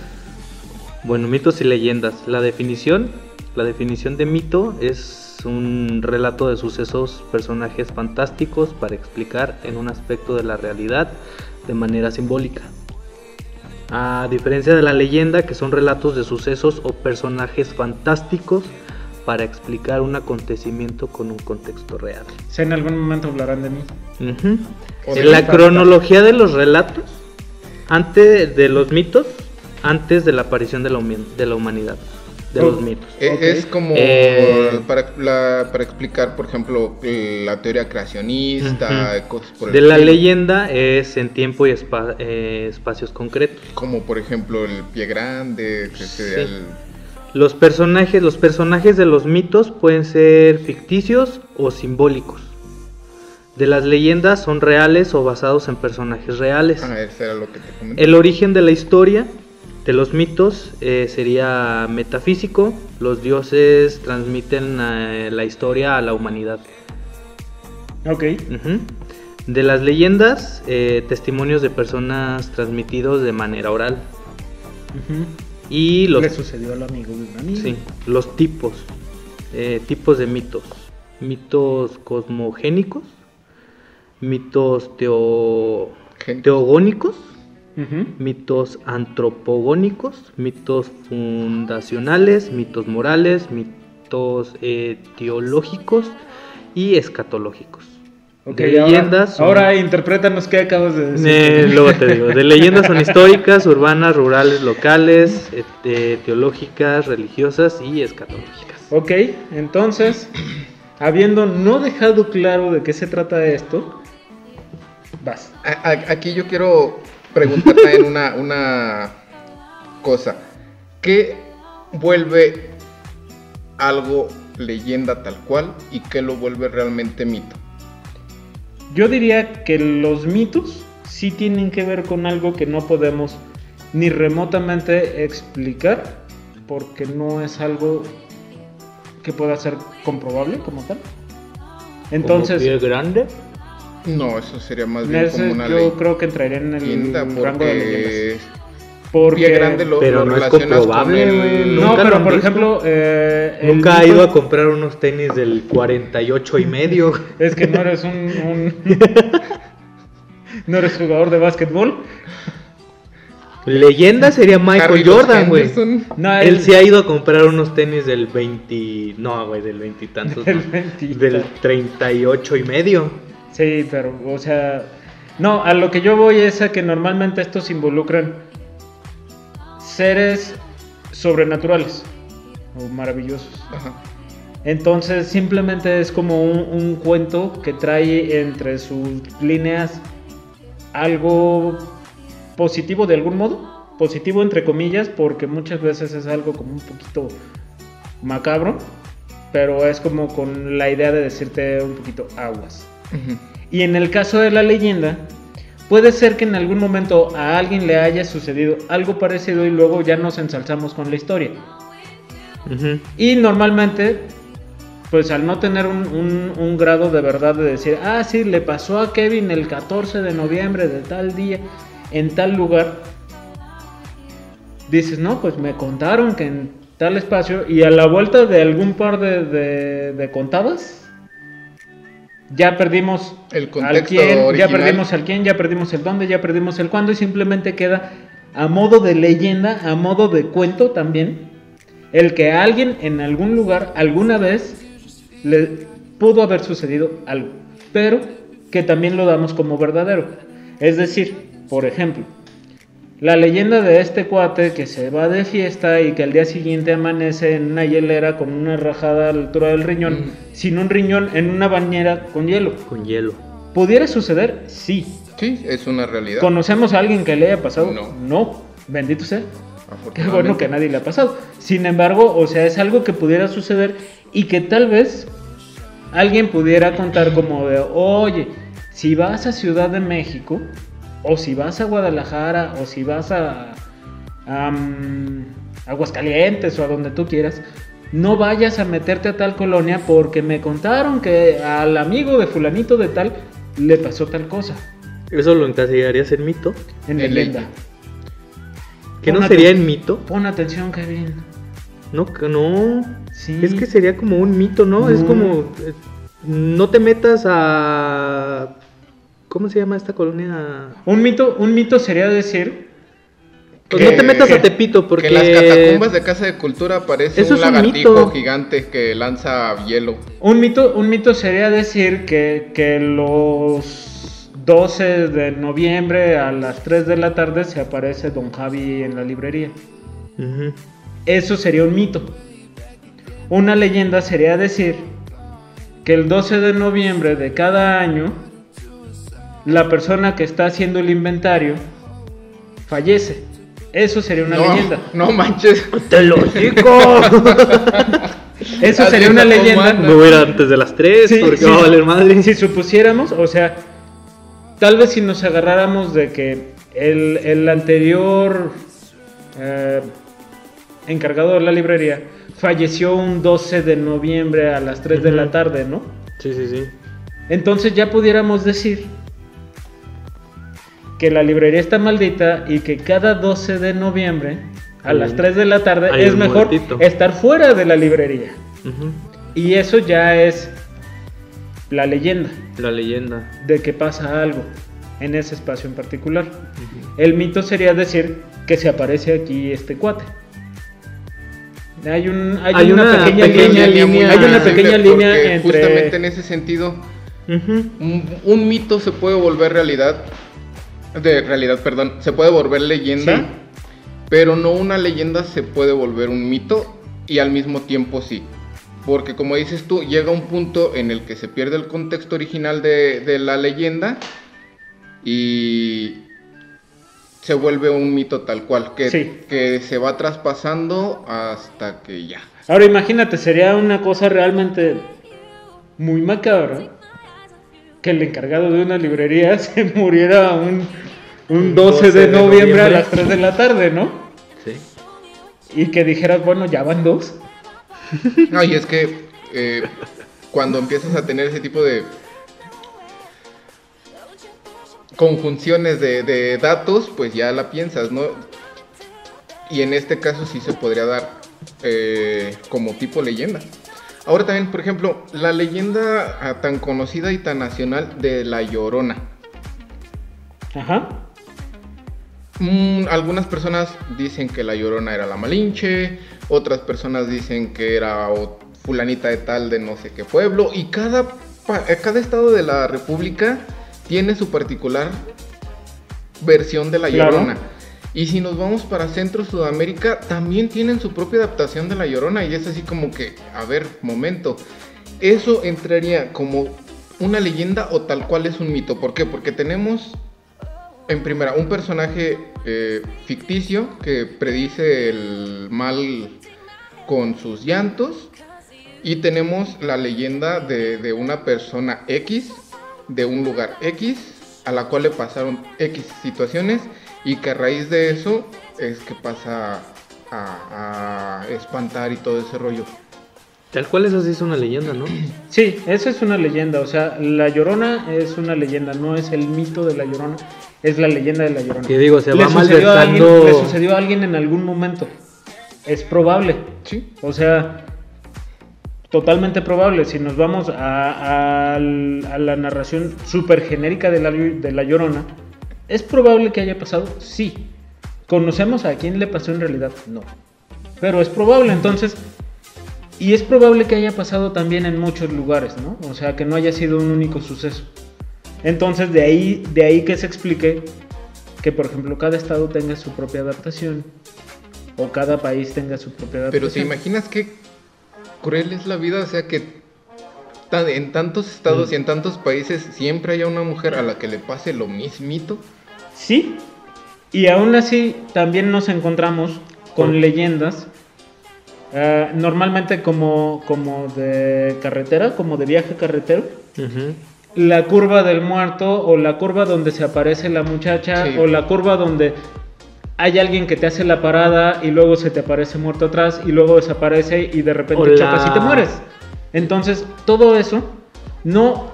Speaker 2: Bueno, mitos y leyendas. La definición, la definición de mito es un relato de sucesos, personajes fantásticos para explicar en un aspecto de la realidad de manera simbólica. A diferencia de la leyenda, que son relatos de sucesos o personajes fantásticos para explicar un acontecimiento con un contexto real.
Speaker 1: si en algún momento hablarán de mí
Speaker 2: En la cronología de los relatos, antes de los mitos, antes de la aparición de la, de la humanidad, de
Speaker 1: Oh.
Speaker 2: los mitos.
Speaker 3: E-. Es como
Speaker 2: Eh,
Speaker 3: para, la- para explicar, por ejemplo, la teoría creacionista, cosas por el
Speaker 2: De la leyenda es en tiempo y espa- eh, espacios concretos.
Speaker 3: Como por ejemplo el pie grande, que sería
Speaker 2: Sí.
Speaker 3: el-
Speaker 2: Los personajes, los personajes de los mitos pueden ser ficticios o simbólicos. De las leyendas son reales o basados en personajes reales.
Speaker 3: Ah, eso era lo que te comenté.
Speaker 2: El origen de la historia de los mitos eh, sería metafísico. Los dioses transmiten eh, la historia a la humanidad.
Speaker 1: ok.
Speaker 2: De las leyendas, eh, testimonios de personas transmitidos de manera oral. Y los,
Speaker 1: le sucedió al amigo de un amigo
Speaker 2: sí, los tipos, eh, tipos de mitos. Mitos cosmogénicos, mitos teo- teogónicos, mitos antropogónicos, mitos fundacionales, mitos morales, mitos eh, teológicos y escatológicos.
Speaker 1: Ok,
Speaker 2: De
Speaker 1: ahora-
Speaker 2: leyendas son-
Speaker 1: Ahora, interprétanos qué acabas de decir.
Speaker 2: Eh, luego te digo, de leyendas son históricas, urbanas, rurales, locales, eh, teológicas, religiosas y escatológicas.
Speaker 1: Ok, entonces, habiendo no dejado claro de qué se trata esto, vas.
Speaker 3: A- a- Aquí yo quiero preguntar también una, una cosa. ¿Qué vuelve algo leyenda tal cual y qué lo vuelve realmente mito?
Speaker 1: Yo diría que los mitos sí tienen que ver con algo que no podemos ni remotamente explicar porque no es algo que pueda ser comprobable como tal. Entonces,
Speaker 2: Como pie grande.
Speaker 3: No, eso sería más bien
Speaker 1: ese
Speaker 3: como una
Speaker 1: yo
Speaker 3: ley.
Speaker 1: creo que entraría en el
Speaker 3: Leyenda,
Speaker 1: rango de leyendas.
Speaker 3: porque
Speaker 1: Porque
Speaker 3: pie grande lo,
Speaker 2: Pero
Speaker 3: lo
Speaker 2: no es comprobable,
Speaker 3: el-
Speaker 1: no, pero por
Speaker 2: visto.
Speaker 1: ejemplo, eh, el
Speaker 2: Nunca ha ido a comprar unos tenis del 48 y medio.
Speaker 1: Es que no eres un, un- no eres jugador de básquetbol.
Speaker 2: Leyenda sería Michael Jordan, güey.
Speaker 1: No,
Speaker 2: Él sí ha ido a comprar unos tenis del 20. No, güey, del 20 y tantos.
Speaker 1: Del
Speaker 2: no.
Speaker 1: 20 y
Speaker 2: Del
Speaker 1: tantos.
Speaker 2: 38 y medio.
Speaker 1: Sí, pero, o sea, no, a lo que yo voy es a que normalmente estos involucran seres sobrenaturales o maravillosos.
Speaker 3: Ajá.
Speaker 1: Entonces simplemente es como un, un cuento que trae entre sus líneas algo positivo de algún modo, positivo entre comillas, porque muchas veces es algo como un poquito macabro, pero es como con la idea de decirte un poquito aguas. Y en el caso de la leyenda, puede ser que en algún momento a alguien le haya sucedido algo parecido y luego ya nos ensalzamos con la historia. Y normalmente, pues al no tener un, un- un grado de verdad de decir, ah, sí, le pasó a Kevin el 14 de noviembre de tal día, en tal lugar, dices, no, pues me contaron que en tal espacio, y a la vuelta de algún par de, de- de contadas, ya perdimos
Speaker 3: El
Speaker 1: al
Speaker 3: contexto
Speaker 1: quién, ya perdimos al quién, ya perdimos el dónde, ya perdimos el cuándo, y simplemente queda a modo de leyenda, a modo de cuento también, el que a alguien en algún lugar alguna vez le pudo haber sucedido algo, pero que también lo damos como verdadero. Es decir, por ejemplo, la leyenda de este cuate que se va de fiesta y que al día siguiente amanece en una hielera con una rajada a la altura del riñón,
Speaker 3: Mm.
Speaker 1: sin un riñón en una bañera con hielo.
Speaker 2: Con hielo.
Speaker 1: ¿Pudiera suceder? Sí.
Speaker 3: Sí, es una realidad.
Speaker 1: ¿Conocemos a alguien que le haya pasado?
Speaker 3: No.
Speaker 1: No. Bendito sea. Qué bueno que a nadie le ha pasado. Sin embargo, o sea, es algo que pudiera suceder y que tal vez alguien pudiera contar como de, oye, si vas a Ciudad de México, o si vas a Guadalajara, o si vas a, a, mm, Aguascalientes o a donde tú quieras, no vayas a meterte a tal colonia porque me contaron que al amigo de fulanito de tal le pasó tal cosa.
Speaker 2: ¿Eso lo encasillarías en mito?
Speaker 1: En
Speaker 3: En
Speaker 1: leyenda.
Speaker 3: ley.
Speaker 2: ¿Qué no sería en mito?
Speaker 1: Pon atención, Kevin.
Speaker 2: No, que no.
Speaker 1: Sí.
Speaker 2: Es que sería como un mito, ¿no? Es como. eh, no te metas a. ¿Cómo se llama esta colonia?
Speaker 1: Un mito, un mito sería decir
Speaker 2: Pues
Speaker 3: Que-
Speaker 2: no te metas
Speaker 1: que-
Speaker 2: a Tepito porque.
Speaker 3: Que en las catacumbas de Casa de Cultura aparece
Speaker 2: Eso un
Speaker 3: lagartijo
Speaker 2: mito.
Speaker 3: gigante que lanza hielo.
Speaker 1: Un mito, un mito sería decir que, que los 12 de noviembre a las 3 de la tarde se aparece Don Javi en la librería. Eso sería un mito. Una leyenda sería decir que el 12 de noviembre de cada año la persona que está haciendo el inventario fallece. Eso sería una
Speaker 3: no,
Speaker 1: leyenda.
Speaker 3: no manches.
Speaker 2: ¡Te lo digo!
Speaker 1: Eso sería una leyenda.
Speaker 2: Me voy a ir antes de las 3
Speaker 1: Sí,
Speaker 2: porque
Speaker 1: sí.
Speaker 2: va a valer madre.
Speaker 1: Si supusiéramos, o sea, tal vez si nos agarráramos de que el, el anterior eh, encargado de la librería falleció un 12 de noviembre a las 3 de la tarde, ¿no?
Speaker 2: Sí, sí, sí.
Speaker 1: Entonces ya pudiéramos decir que la librería está maldita y que cada 12 de noviembre a las
Speaker 2: un-
Speaker 1: 3 de la tarde
Speaker 2: hay
Speaker 1: es mejor
Speaker 2: muertito.
Speaker 1: estar fuera de la librería. Y eso ya es la leyenda.
Speaker 2: La leyenda.
Speaker 1: de que pasa algo en ese espacio en particular. El mito sería decir que se aparece aquí este cuate. Hay, un, hay,
Speaker 2: Hay
Speaker 1: una,
Speaker 2: una
Speaker 1: pequeña,
Speaker 2: pequeña
Speaker 1: línea,
Speaker 2: línea-
Speaker 1: hay una pequeña línea
Speaker 3: Justamente
Speaker 1: entre
Speaker 3: en ese sentido, un mito se puede volver realidad. De realidad, perdón. Se puede volver leyenda.
Speaker 1: Sí.
Speaker 3: Pero no una leyenda se puede volver un mito. Y al mismo tiempo sí. Porque como dices tú, llega un punto en el que se pierde el contexto original de, de la leyenda. Y se vuelve un mito tal cual. Que,
Speaker 1: Sí.
Speaker 3: que se va traspasando hasta que ya.
Speaker 1: Ahora imagínate, sería una cosa realmente muy macabra que el encargado de una librería se muriera un, un 12, de, noviembre a las 3 de la tarde, ¿no?
Speaker 2: Sí.
Speaker 1: y que dijeras, bueno, ya van dos.
Speaker 3: No, y es que eh, cuando empiezas a tener ese tipo de conjunciones de, de datos, pues ya la piensas, ¿no? Y en este caso sí se podría dar eh, como tipo leyenda. Ahora también, por ejemplo, la leyenda ah, tan conocida y tan nacional de La Llorona.
Speaker 1: Ajá.
Speaker 3: Mm, algunas personas dicen que La Llorona era la Malinche, otras personas dicen que era fulanita de tal de no sé qué pueblo, y cada, eh, cada estado de la República tiene su particular versión de La
Speaker 1: Claro.
Speaker 3: Y si nos vamos para Centro Sudamérica, también tienen su propia adaptación de La Llorona, y es así como que, a ver, momento, eso entraría como una leyenda o tal cual es un mito. ¿Por qué? Porque tenemos en primera, un personaje eh, ficticio que predice el mal con sus llantos. Y tenemos la leyenda de una persona X, de un lugar X, a la cual le pasaron X situaciones y que a raíz de eso es que pasa a, a espantar y todo ese rollo.
Speaker 2: Tal cual eso sí es una leyenda, ¿no?
Speaker 1: Sí, esa es una leyenda. O sea, la llorona es una leyenda, no es el mito de la llorona, es la leyenda de la llorona.
Speaker 2: Que digo, se
Speaker 1: le
Speaker 2: va
Speaker 1: sucedió, a alguien,
Speaker 2: malversando.
Speaker 1: le sucedió a alguien en algún momento. Es probable.
Speaker 3: Sí.
Speaker 1: O sea, totalmente probable. Si nos vamos a, a- a la narración súper genérica de la, de la Llorona, ¿es probable que haya pasado? Sí. ¿Conocemos a quién le pasó en realidad? No. Pero es probable, entonces... Y es probable que haya pasado también en muchos lugares, ¿no? O sea, que no haya sido un único suceso. Entonces, de ahí, de ahí que se explique que, por ejemplo, cada estado tenga su propia adaptación o cada país tenga su propia
Speaker 3: Pero
Speaker 1: adaptación.
Speaker 3: te imaginas qué cruel es la vida, o sea que en tantos estados y en tantos países siempre haya una mujer a la que le pase lo mismito.
Speaker 1: Sí, y aún así también nos encontramos con leyendas, eh, normalmente como, como de carretera, como de viaje carretero. La curva del muerto o la curva donde se aparece la muchacha
Speaker 3: Sí.
Speaker 1: o la curva donde hay alguien que te hace la parada y luego se te aparece muerto atrás y luego desaparece y de repente
Speaker 2: O la-
Speaker 1: chocas y te mueres. Entonces, todo eso no,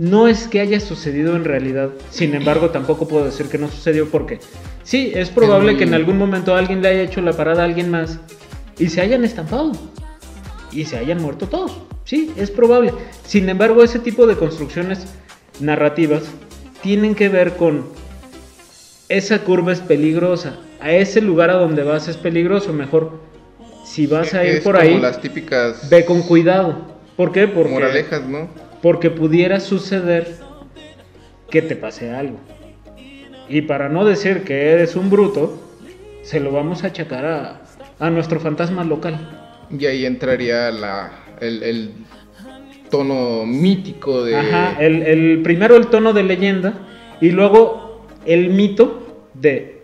Speaker 1: no es que haya sucedido en realidad. Sin embargo, tampoco puedo decir que no sucedió porque sí, es probable
Speaker 3: muy-
Speaker 1: que en algún momento alguien le haya hecho la parada a alguien más y se hayan estampado y se hayan muerto todos. Sí, es probable. Sin embargo, ese tipo de construcciones narrativas tienen que ver con esa curva es peligrosa, a ese lugar a donde vas es peligroso, mejor si vas a ir
Speaker 3: Es
Speaker 1: por
Speaker 3: como
Speaker 1: ahí,
Speaker 3: las típicas
Speaker 1: ve con cuidado. ¿Por qué? Porque,
Speaker 3: moralejas, ¿no?
Speaker 1: Porque pudiera suceder que te pase algo. Y para no decir que eres un bruto, se lo vamos a achacar a, a nuestro fantasma local.
Speaker 3: Y ahí entraría la, el, el tono mítico de...
Speaker 1: Ajá, el, el- primero el tono de leyenda y luego el mito de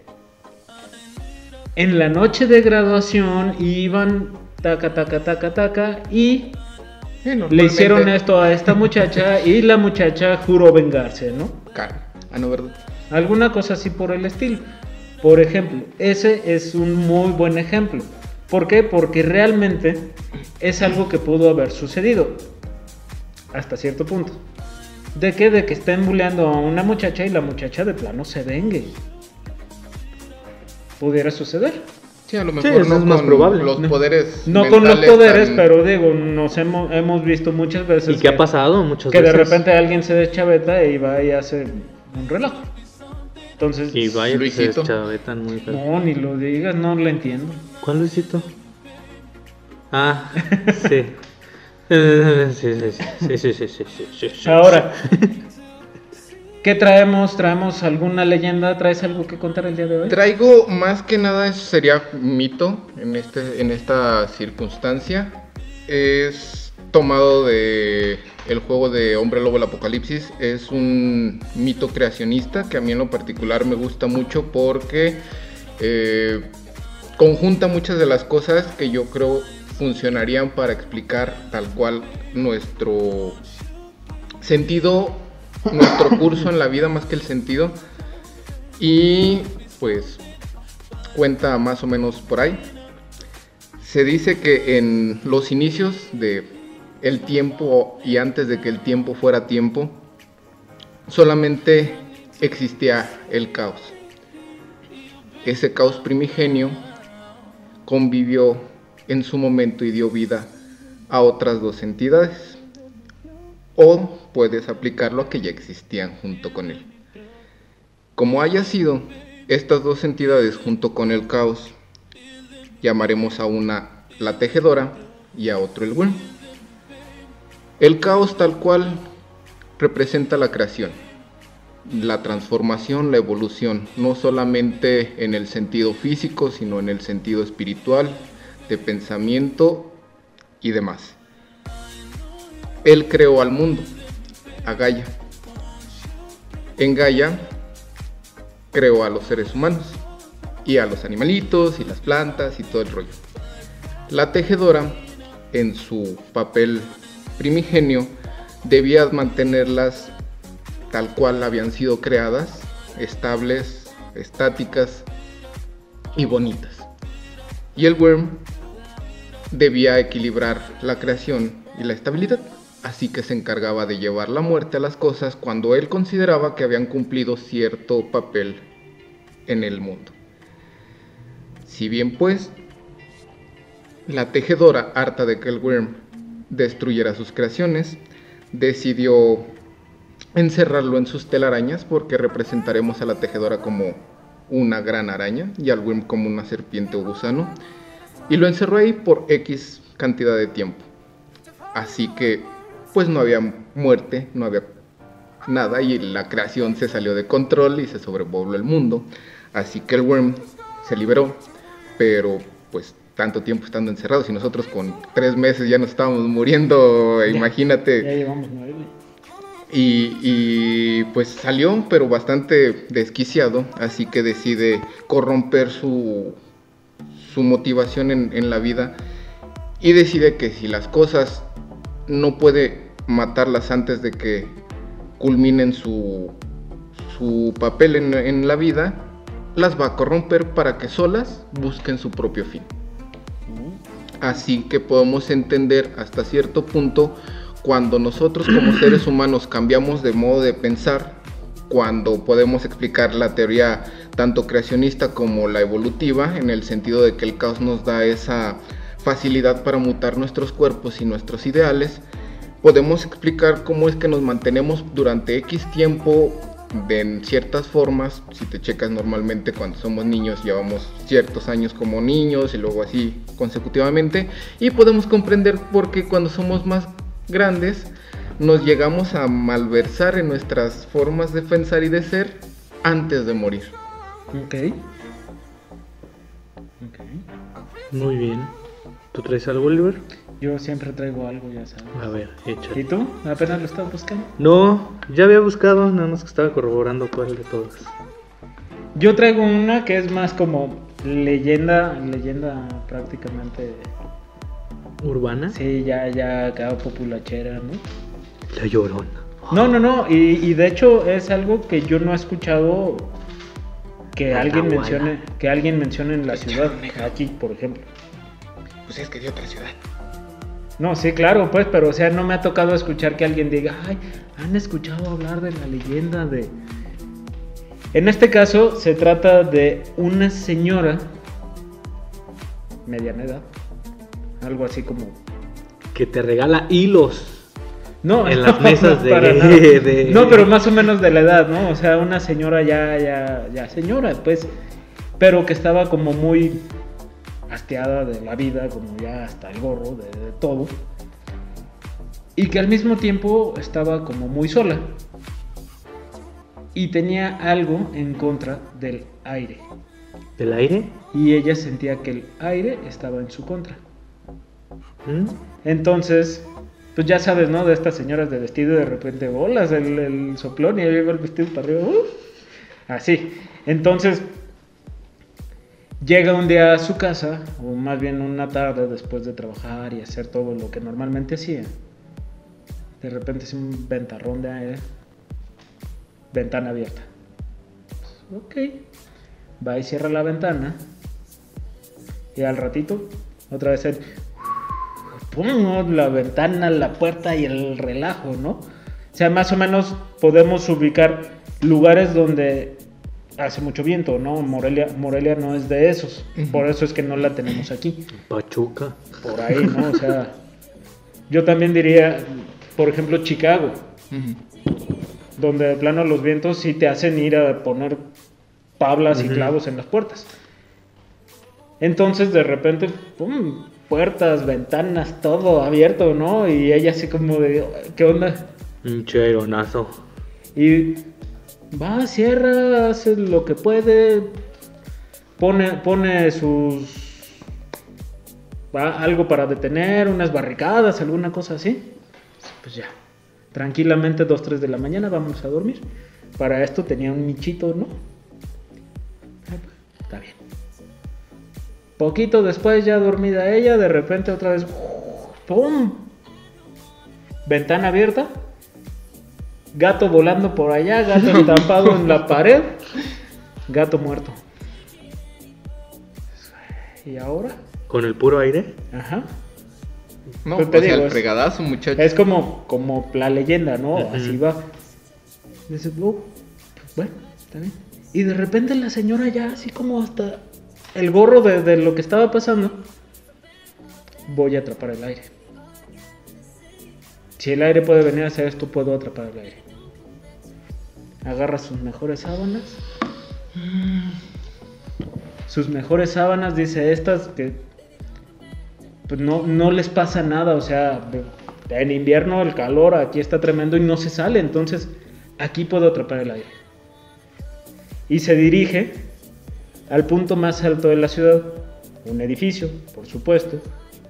Speaker 1: en la noche de graduación iban taca taca taca taca y
Speaker 3: Sí,
Speaker 1: le hicieron esto a esta muchacha y la muchacha juró vengarse, ¿no?
Speaker 3: Carne. Ah, no, ¿verdad?
Speaker 1: Alguna cosa así por el estilo. Por ejemplo, ese es un muy buen ejemplo. ¿Por qué? Porque realmente es algo que pudo haber sucedido. Hasta cierto punto. ¿De qué? De que estén bulleando a una muchacha y la muchacha de plano se vengue. Pudiera suceder.
Speaker 3: Sí, a lo
Speaker 2: Sí,
Speaker 3: mejor
Speaker 2: eso
Speaker 3: no
Speaker 2: es más
Speaker 3: con
Speaker 2: probable.
Speaker 3: los
Speaker 1: No.
Speaker 3: poderes
Speaker 1: No con los poderes,
Speaker 3: tan-
Speaker 1: pero digo, nos hemos, hemos visto muchas veces
Speaker 2: ¿Y qué ha
Speaker 1: que-
Speaker 2: pasado muchas
Speaker 1: que de
Speaker 2: veces?
Speaker 1: repente alguien se deschaveta y va y hace un relajo. Entonces,
Speaker 2: Y vaya que se
Speaker 3: Luisito.
Speaker 2: deschavetan muy feo.
Speaker 1: no, ni lo digas, no lo entiendo.
Speaker 2: ¿Cuál Luisito? Ah, sí. Sí, sí, sí, sí, sí, sí, sí, sí, sí.
Speaker 1: Ahora, ¿qué traemos? ¿Traemos alguna leyenda? ¿Traes algo que contar el día de hoy?
Speaker 3: Traigo más que nada, sería mito en, este, en esta circunstancia. Es tomado de el juego de Hombre Lobo el Apocalipsis. Es un mito creacionista que a mí en lo particular me gusta mucho porque eh, conjunta muchas de las cosas que yo creo funcionarían para explicar tal cual nuestro sentido, nuestro curso en la vida más que el sentido. Y pues cuenta más o menos por ahí. Se dice que en los inicios de el tiempo y antes de que el tiempo fuera tiempo, solamente existía el caos. Ese caos primigenio convivió en su momento y dio vida a otras dos entidades. O puedes aplicarlo a que ya existían junto con él. Como haya sido, estas dos entidades junto con el caos, llamaremos a una la tejedora y a otro el worm. El caos tal cual representa la creación, la transformación, la evolución, no solamente en el sentido físico, sino en el sentido espiritual, de pensamiento y demás. Él creó al mundo, a Gaia. En Gaia creó a los seres humanos y a los animalitos y las plantas y todo el rollo. La tejedora, en su papel primigenio, debía mantenerlas tal cual habían sido creadas, estables, estáticas y bonitas. Y el worm debía equilibrar la creación y la estabilidad, así que se encargaba de llevar la muerte a las cosas cuando él consideraba que habían cumplido cierto papel en el mundo. Si bien pues, la tejedora, harta de que el worm destruyera sus creaciones, decidió encerrarlo en sus telarañas porque representaremos a la tejedora como una gran araña y al worm como una serpiente o gusano y lo encerró ahí por X cantidad de tiempo. Así que pues no había muerte, no había nada y la creación se salió de control y se sobrepobló el mundo. Así que el worm se liberó, pero pues tanto tiempo estando encerrados y nosotros con tres meses ya nos estábamos muriendo, imagínate.
Speaker 1: Ya llevamos nueve.
Speaker 3: Y, y, pues salió, pero bastante desquiciado, así que decide corromper su, su motivación en, en, la vida y decide que si las cosas no puede matarlas antes de que culminen su, su papel en, en la vida, las va a corromper para que solas busquen su propio fin. Así que podemos entender hasta cierto punto cuando nosotros como seres humanos cambiamos de modo de pensar, cuando podemos explicar la teoría tanto creacionista como la evolutiva, en el sentido de que el caos nos da esa facilidad para mutar nuestros cuerpos y nuestros ideales, podemos explicar cómo es que nos mantenemos durante X tiempo de en ciertas formas, si te checas normalmente cuando somos niños llevamos ciertos años como niños y luego así consecutivamente y podemos comprender por qué cuando somos más grandes nos llegamos a malversar en nuestras formas de pensar y de ser antes de morir.
Speaker 1: Ok.
Speaker 2: Ok. Muy bien. ¿Tú traes algo, Oliver?
Speaker 1: Yo siempre traigo algo, ya sabes.
Speaker 2: A ver, échale.
Speaker 1: ¿Y tú? ¿Apenas lo estás buscando?
Speaker 2: No, ya había buscado, nada más que estaba corroborando cuál de todas.
Speaker 1: Yo traigo una que es más como leyenda, leyenda prácticamente.
Speaker 2: ¿Urbana?
Speaker 1: Sí, ya, ya acá populachera, ¿no?
Speaker 2: La llorona.
Speaker 1: No, no, no, y, y de hecho es algo que yo no he escuchado que
Speaker 2: La
Speaker 1: alguien mencione, que alguien mencione en la ciudad, aquí, por ejemplo.
Speaker 3: Pues es que de otra ciudad.
Speaker 1: No, sí, claro, pues, pero o sea, no me ha tocado escuchar que alguien diga, ay, han escuchado hablar de la leyenda de... En este caso se trata de una señora, mediana edad, algo así como...
Speaker 2: Que te regala hilos.
Speaker 1: No,
Speaker 2: En las mesas de-
Speaker 1: nada.
Speaker 2: de-
Speaker 1: No, pero más o menos de la edad, ¿no? O sea, una señora ya, ya, ya señora, pues, pero que estaba como muy hastiada de la vida, como ya hasta el gorro de, de todo. Y que al mismo tiempo estaba como muy sola. Y tenía algo en contra del aire.
Speaker 2: ¿Del aire?
Speaker 1: Y ella sentía que el aire estaba en su contra.
Speaker 2: ¿Mm?
Speaker 1: Entonces, pues ya sabes, ¿no? De estas señoras de vestido de repente bolas el, el soplón y ahí va el vestido para arriba. ¡uf! Así. Entonces, llega un día a su casa, o más bien una tarde después de trabajar y hacer todo lo que normalmente hacía. De repente es un ventarrón de. Ventana abierta. Ok. Va y cierra la ventana. Y al ratito, Otra vez el... ¡pum! La ventana, la puerta y el relajo, ¿no? O sea, más o menos podemos ubicar lugares donde hace mucho viento, ¿no? Morelia, Morelia no es de esos. Por eso es que no la tenemos aquí.
Speaker 2: Pachuca.
Speaker 1: Por ahí, ¿no? O sea, yo también diría, por ejemplo, Chicago, donde de plano los vientos sí te hacen ir a poner tablas y clavos en las puertas. Entonces, de repente, ¡pum! puertas, ventanas, todo abierto, ¿no? Y ella así como de, ¿qué onda?
Speaker 2: Un cheronazo.
Speaker 1: Y va, cierra, hace lo que puede, pone, pone sus... va, algo para detener, unas barricadas, alguna cosa así. Pues ya, tranquilamente, 2, 3 de la mañana, vamos a dormir. Para esto tenía un nichito, ¿no? Ah, pues, Está bien. Poquito después, ya dormida ella, de repente otra vez, ¡pum! Ventana abierta, gato volando por allá, gato estampado en la pared, gato muerto. ¿Y ahora?
Speaker 2: Con el puro aire.
Speaker 1: Ajá.
Speaker 3: No,
Speaker 1: Pues
Speaker 3: o
Speaker 1: te
Speaker 3: sea, el
Speaker 1: es-
Speaker 3: fregadazo, muchacho.
Speaker 1: Es como, como la leyenda, ¿no? Así va. Dices, "Oh, pues bueno, está bien. Y de repente la señora ya así como hasta el gorro de, de lo que estaba pasando. Voy a atrapar el aire. Si el aire puede venir a hacer esto, puedo atrapar el aire. Agarra sus mejores sábanas. Sus mejores sábanas, dice estas que pues no, no les pasa nada, o sea, en invierno el calor aquí está tremendo y no se sale, entonces aquí puedo atrapar el aire. Y se dirige al punto más alto de la ciudad, un edificio, por supuesto,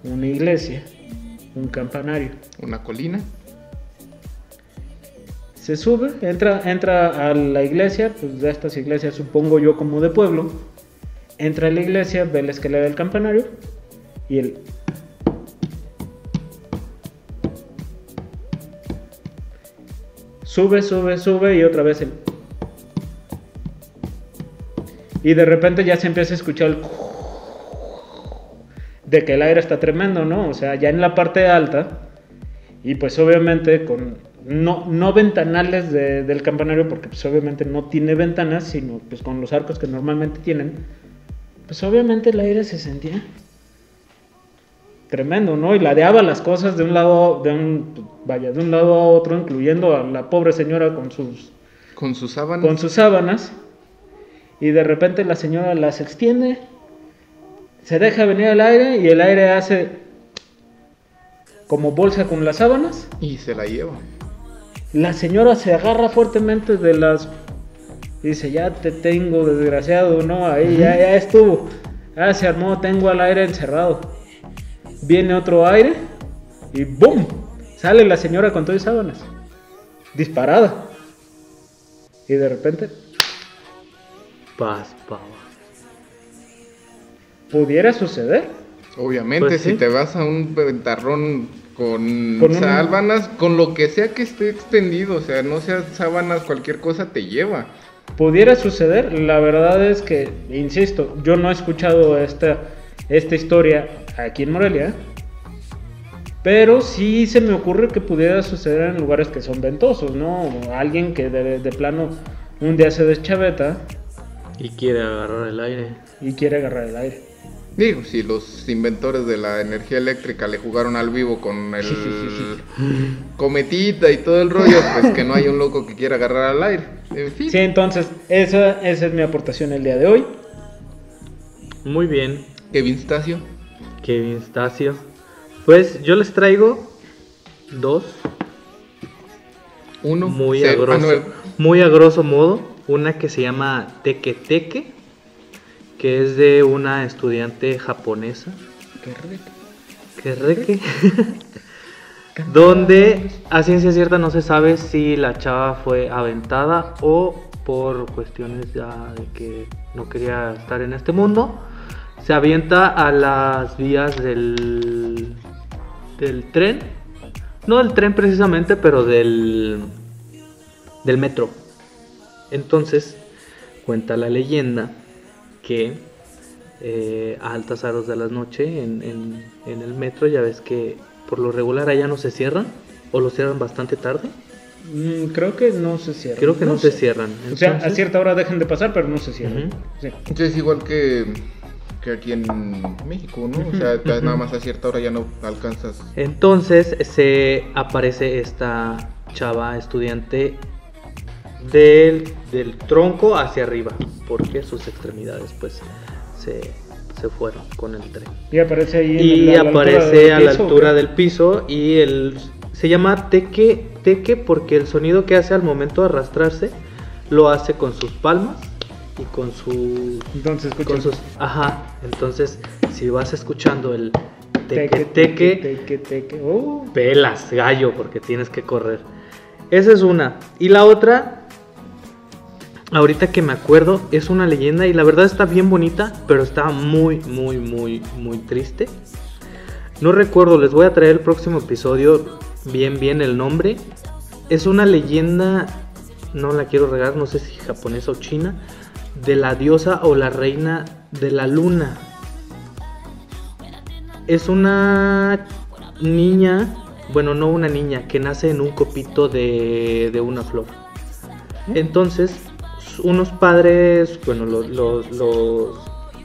Speaker 1: una iglesia, un campanario.
Speaker 3: Una colina.
Speaker 1: Se sube, entra, entra a la iglesia, pues de estas iglesias supongo yo como de pueblo. Entra a la iglesia, ve la escalera del campanario y el... Sube, sube, sube y otra vez el... Y de repente ya se empieza a escuchar el... De que el aire está tremendo, ¿no? O sea, ya en la parte alta y pues obviamente con no, no ventanales de- del campanario, porque pues obviamente no tiene ventanas, sino pues con los arcos que normalmente tienen, pues obviamente el aire se sentía tremendo, ¿no? Y ladeaba las cosas de un lado, de un, vaya, de un lado a otro, incluyendo a la pobre señora con sus,
Speaker 3: Con sus sábanas.
Speaker 1: con sus sábanas, y de repente la señora las extiende, se deja venir el aire y el aire hace como bolsa con las sábanas.
Speaker 3: Y se la lleva.
Speaker 1: La señora se agarra fuertemente de las. Dice, ya te tengo, desgraciado, ¿no? Ahí ya, ya estuvo. Ah, se armó, tengo al aire encerrado. Viene otro aire y ¡boom! Sale la señora con todas sábanas. Disparada. Y de repente,
Speaker 2: Paz, pava.
Speaker 1: pudiera suceder.
Speaker 3: Obviamente,
Speaker 2: Pues
Speaker 3: si
Speaker 2: sí.
Speaker 3: te vas a un ventarrón con,
Speaker 1: Con un-
Speaker 3: sábanas, con lo que sea que esté extendido, o sea, no sea sábanas, cualquier cosa te lleva.
Speaker 1: Pudiera suceder, la verdad es que, insisto, yo no he escuchado esta, esta historia aquí en Morelia, pero sí se me ocurre que pudiera suceder en lugares que son ventosos, ¿no? Alguien que de, de plano un día se deschaveta
Speaker 2: Y quiere agarrar el aire.
Speaker 1: y quiere agarrar el aire.
Speaker 3: Digo, si los inventores de la energía eléctrica le jugaron al vivo con el cometita y todo el rollo, pues que no hay un loco que quiera agarrar al aire. En fin.
Speaker 1: Sí, entonces, esa, esa es mi aportación el día de hoy.
Speaker 2: Muy bien,
Speaker 3: Kevin Stacio.
Speaker 2: Kevin Stacio. Pues yo les traigo dos
Speaker 3: Uno.
Speaker 2: muy a grosso, muy a grosso modo. Una que se llama Teke Teke, que es de una estudiante japonesa.
Speaker 1: Qué rico.
Speaker 2: que reque. Donde a ciencia cierta no se sabe si la chava fue aventada o por cuestiones ya de que no quería estar en este mundo. Se avienta a las vías del, del tren. No del tren precisamente, pero del, del metro. Entonces, cuenta la leyenda que eh, a altas horas de la noche en, en- en el metro. Ya ves que por lo regular allá no se cierran o lo cierran bastante tarde.
Speaker 1: Mm, creo que no se cierran.
Speaker 2: Creo que no, se
Speaker 1: sé.
Speaker 2: cierran.
Speaker 1: O sea, a cierta hora dejan de pasar, pero no se cierran. Sí.
Speaker 3: Entonces es igual que, que aquí en México, ¿no? O sea, nada más a cierta hora ya no alcanzas.
Speaker 2: Entonces se aparece esta chava estudiante del, del tronco hacia arriba, porque sus extremidades pues se, se fueron con el tren.
Speaker 1: Y aparece ahí. en
Speaker 2: Y
Speaker 1: a la
Speaker 2: aparece a la
Speaker 1: piso, ¿o
Speaker 2: altura del piso y el, se llama teque, teque porque el sonido que hace al momento de arrastrarse lo hace con sus palmas y con su
Speaker 1: Entonces
Speaker 2: con sus ajá entonces si vas escuchando el teque
Speaker 1: teque,
Speaker 2: teque,
Speaker 1: teque, teque. Oh,
Speaker 2: pelas gallo porque tienes que correr esa es una y la otra ahorita que me acuerdo es una leyenda y la verdad está bien bonita pero está muy muy muy muy triste. No recuerdo les voy a traer el próximo episodio bien bien el nombre. Es una leyenda no la quiero regar no sé si japonesa o china de la diosa o la reina de la luna. Es una niña, bueno, no una niña, que nace en un copito de, de una flor. Entonces, unos padres, bueno, los, los, los,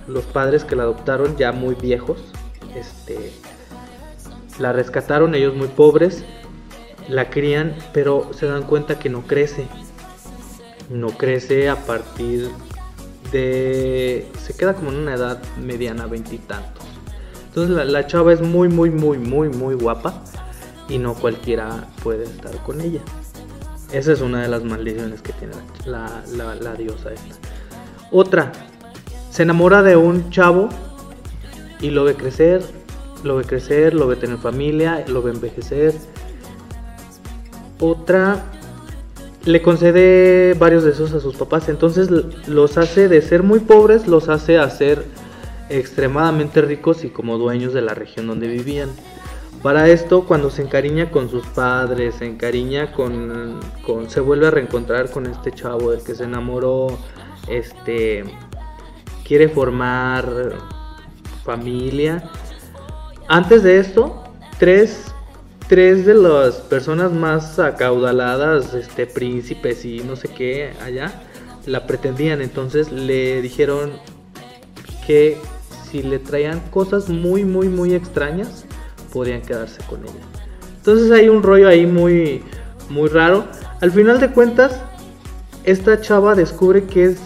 Speaker 2: los padres que la adoptaron ya muy viejos, este, la rescataron, ellos muy pobres, la crían, pero se dan cuenta que no crece. No crece a partir de... Se queda como en una edad mediana, veintitantos. Entonces la, la chava es muy, muy, muy, muy, muy guapa y no cualquiera puede estar con ella. Esa es una de las maldiciones que tiene la, diosa esta. Otra, se enamora de un chavo y lo ve crecer, lo ve crecer, lo ve tener familia, lo ve envejecer. Otra, le concede varios deseos a sus papás, entonces los hace de ser muy pobres, los hace a ser extremadamente ricos y como dueños de la región donde vivían. Para esto, cuando se encariña con sus padres, se encariña con, con- se vuelve a reencontrar con este chavo del que se enamoró, este, quiere formar familia. Antes de esto, tres, tres de las personas más acaudaladas, este, príncipes y no sé qué allá, la pretendían. Entonces le dijeron que si le traían cosas muy, muy, muy extrañas, podían quedarse con ella. Entonces hay un rollo ahí muy, muy raro. Al final de cuentas, esta chava descubre que es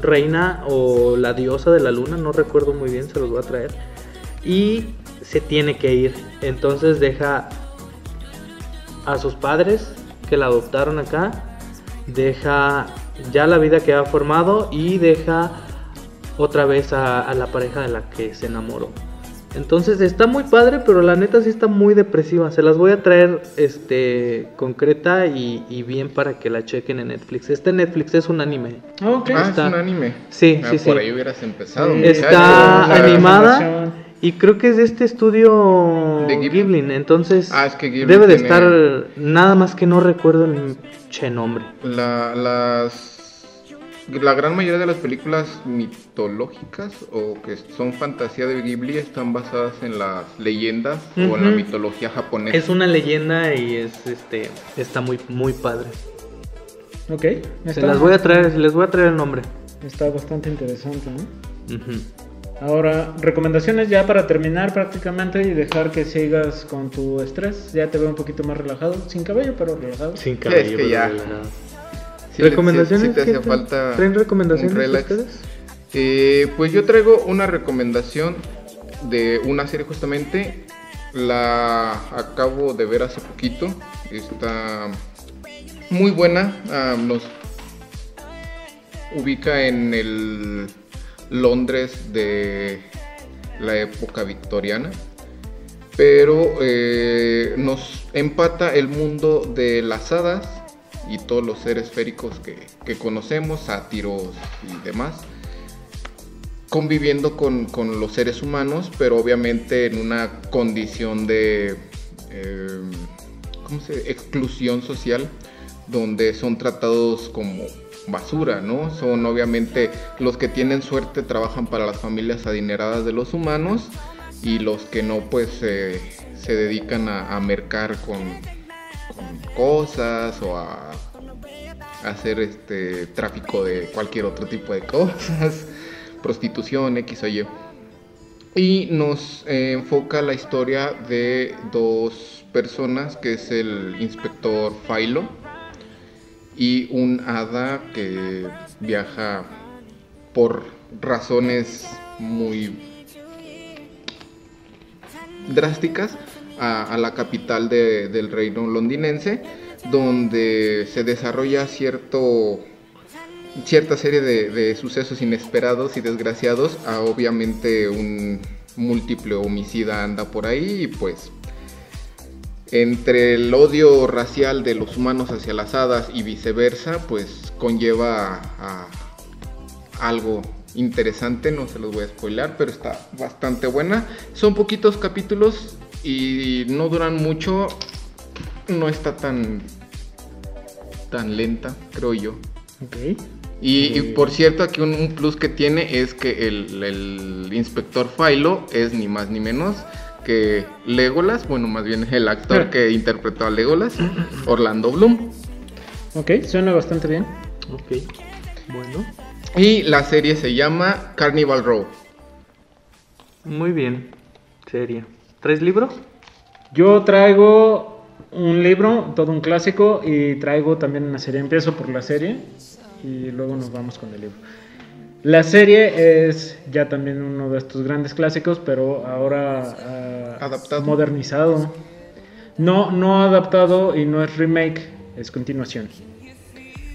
Speaker 2: reina o la diosa de la luna, no recuerdo muy bien, se los voy a traer. Y se tiene que ir. Entonces deja a sus padres que la adoptaron acá, deja ya la vida que ha formado y deja otra vez a, a la pareja de la que se enamoró. Entonces está muy padre, pero la neta sí está muy depresiva. Se las voy a traer este concreta y, y bien para que la chequen en Netflix. Este Netflix es un anime.
Speaker 1: Ok.
Speaker 3: Ah,
Speaker 2: está.
Speaker 3: es un anime.
Speaker 2: Sí,
Speaker 3: Ah,
Speaker 2: sí,
Speaker 3: por
Speaker 2: sí.
Speaker 3: ahí hubieras empezado.
Speaker 2: Está animada y creo que es de este estudio
Speaker 3: ¿De Ghibli?
Speaker 2: Ghibli. Entonces
Speaker 3: Ah, es que Ghibli
Speaker 2: debe de
Speaker 3: tiene-
Speaker 2: estar nada más que no recuerdo el che nombre.
Speaker 3: La, las, la gran mayoría de las películas mitológicas o que son fantasía de Ghibli están basadas en las leyendas o en la mitología japonesa.
Speaker 2: Es una leyenda y es este está muy muy padre.
Speaker 1: Ok.
Speaker 2: Se las voy a traer, les voy a traer el nombre.
Speaker 1: Está bastante interesante, ¿no? Ahora, recomendaciones ya para terminar prácticamente y dejar que sigas con tu estrés. Ya te veo un poquito más relajado, sin cabello, pero relajado.
Speaker 2: Sin
Speaker 3: Sí,
Speaker 2: cabello.
Speaker 3: es que
Speaker 2: pero
Speaker 3: ya.
Speaker 2: relajado. ¿Recomendaciones?
Speaker 3: sí te hacía
Speaker 2: ¿Qué
Speaker 3: falta
Speaker 2: ¿Traen recomendaciones
Speaker 3: un relax. Eh, pues yo traigo una recomendación de una serie justamente. La acabo de ver hace poquito. Está muy buena. ah, nos ubica en el Londres de la época victoriana. Pero eh, nos empata el mundo de las hadas y todos los seres féricos que, que conocemos, sátiros y demás, conviviendo con, con los seres humanos, pero obviamente en una condición de eh, ¿cómo se? exclusión social, donde son tratados como basura, ¿no? Son obviamente los que tienen suerte trabajan para las familias adineradas de los humanos y los que no pues eh, se dedican a, mercar con cosas o a hacer este tráfico de cualquier otro tipo de cosas, prostitución, X o Y. Y nos enfoca la historia de dos personas, que es el inspector Philo y un hada que viaja por razones muy drásticas a, la capital de- del reino londinense, donde se desarrolla cierto cierta serie de, sucesos inesperados y desgraciados. Ah, obviamente un múltiple homicida anda por ahí y pues entre el odio racial de los humanos hacia las hadas y viceversa, pues conlleva a algo interesante, no se los voy a spoilar, pero está bastante buena. Son poquitos capítulos y no duran mucho, no está tan tan lenta, creo yo.
Speaker 1: Ok.
Speaker 3: Y, y por cierto, aquí un, un plus que tiene es que el, el inspector Philo es ni más ni menos que Legolas, bueno, más bien el actor
Speaker 1: Ah.
Speaker 3: que interpretó a Legolas, Orlando Bloom.
Speaker 1: Ok, suena bastante bien.
Speaker 2: Ok. Bueno.
Speaker 3: Y la serie se llama Carnival Row.
Speaker 2: Muy bien. Seria. ¿Tres libros?
Speaker 1: Yo traigo un libro, todo un clásico, y traigo también una serie. Empiezo por la serie y luego nos vamos con el libro. La serie es ya también uno de estos grandes clásicos, pero ahora ah,
Speaker 3: Adaptado.
Speaker 1: modernizado. No, no adaptado y no es remake, es continuación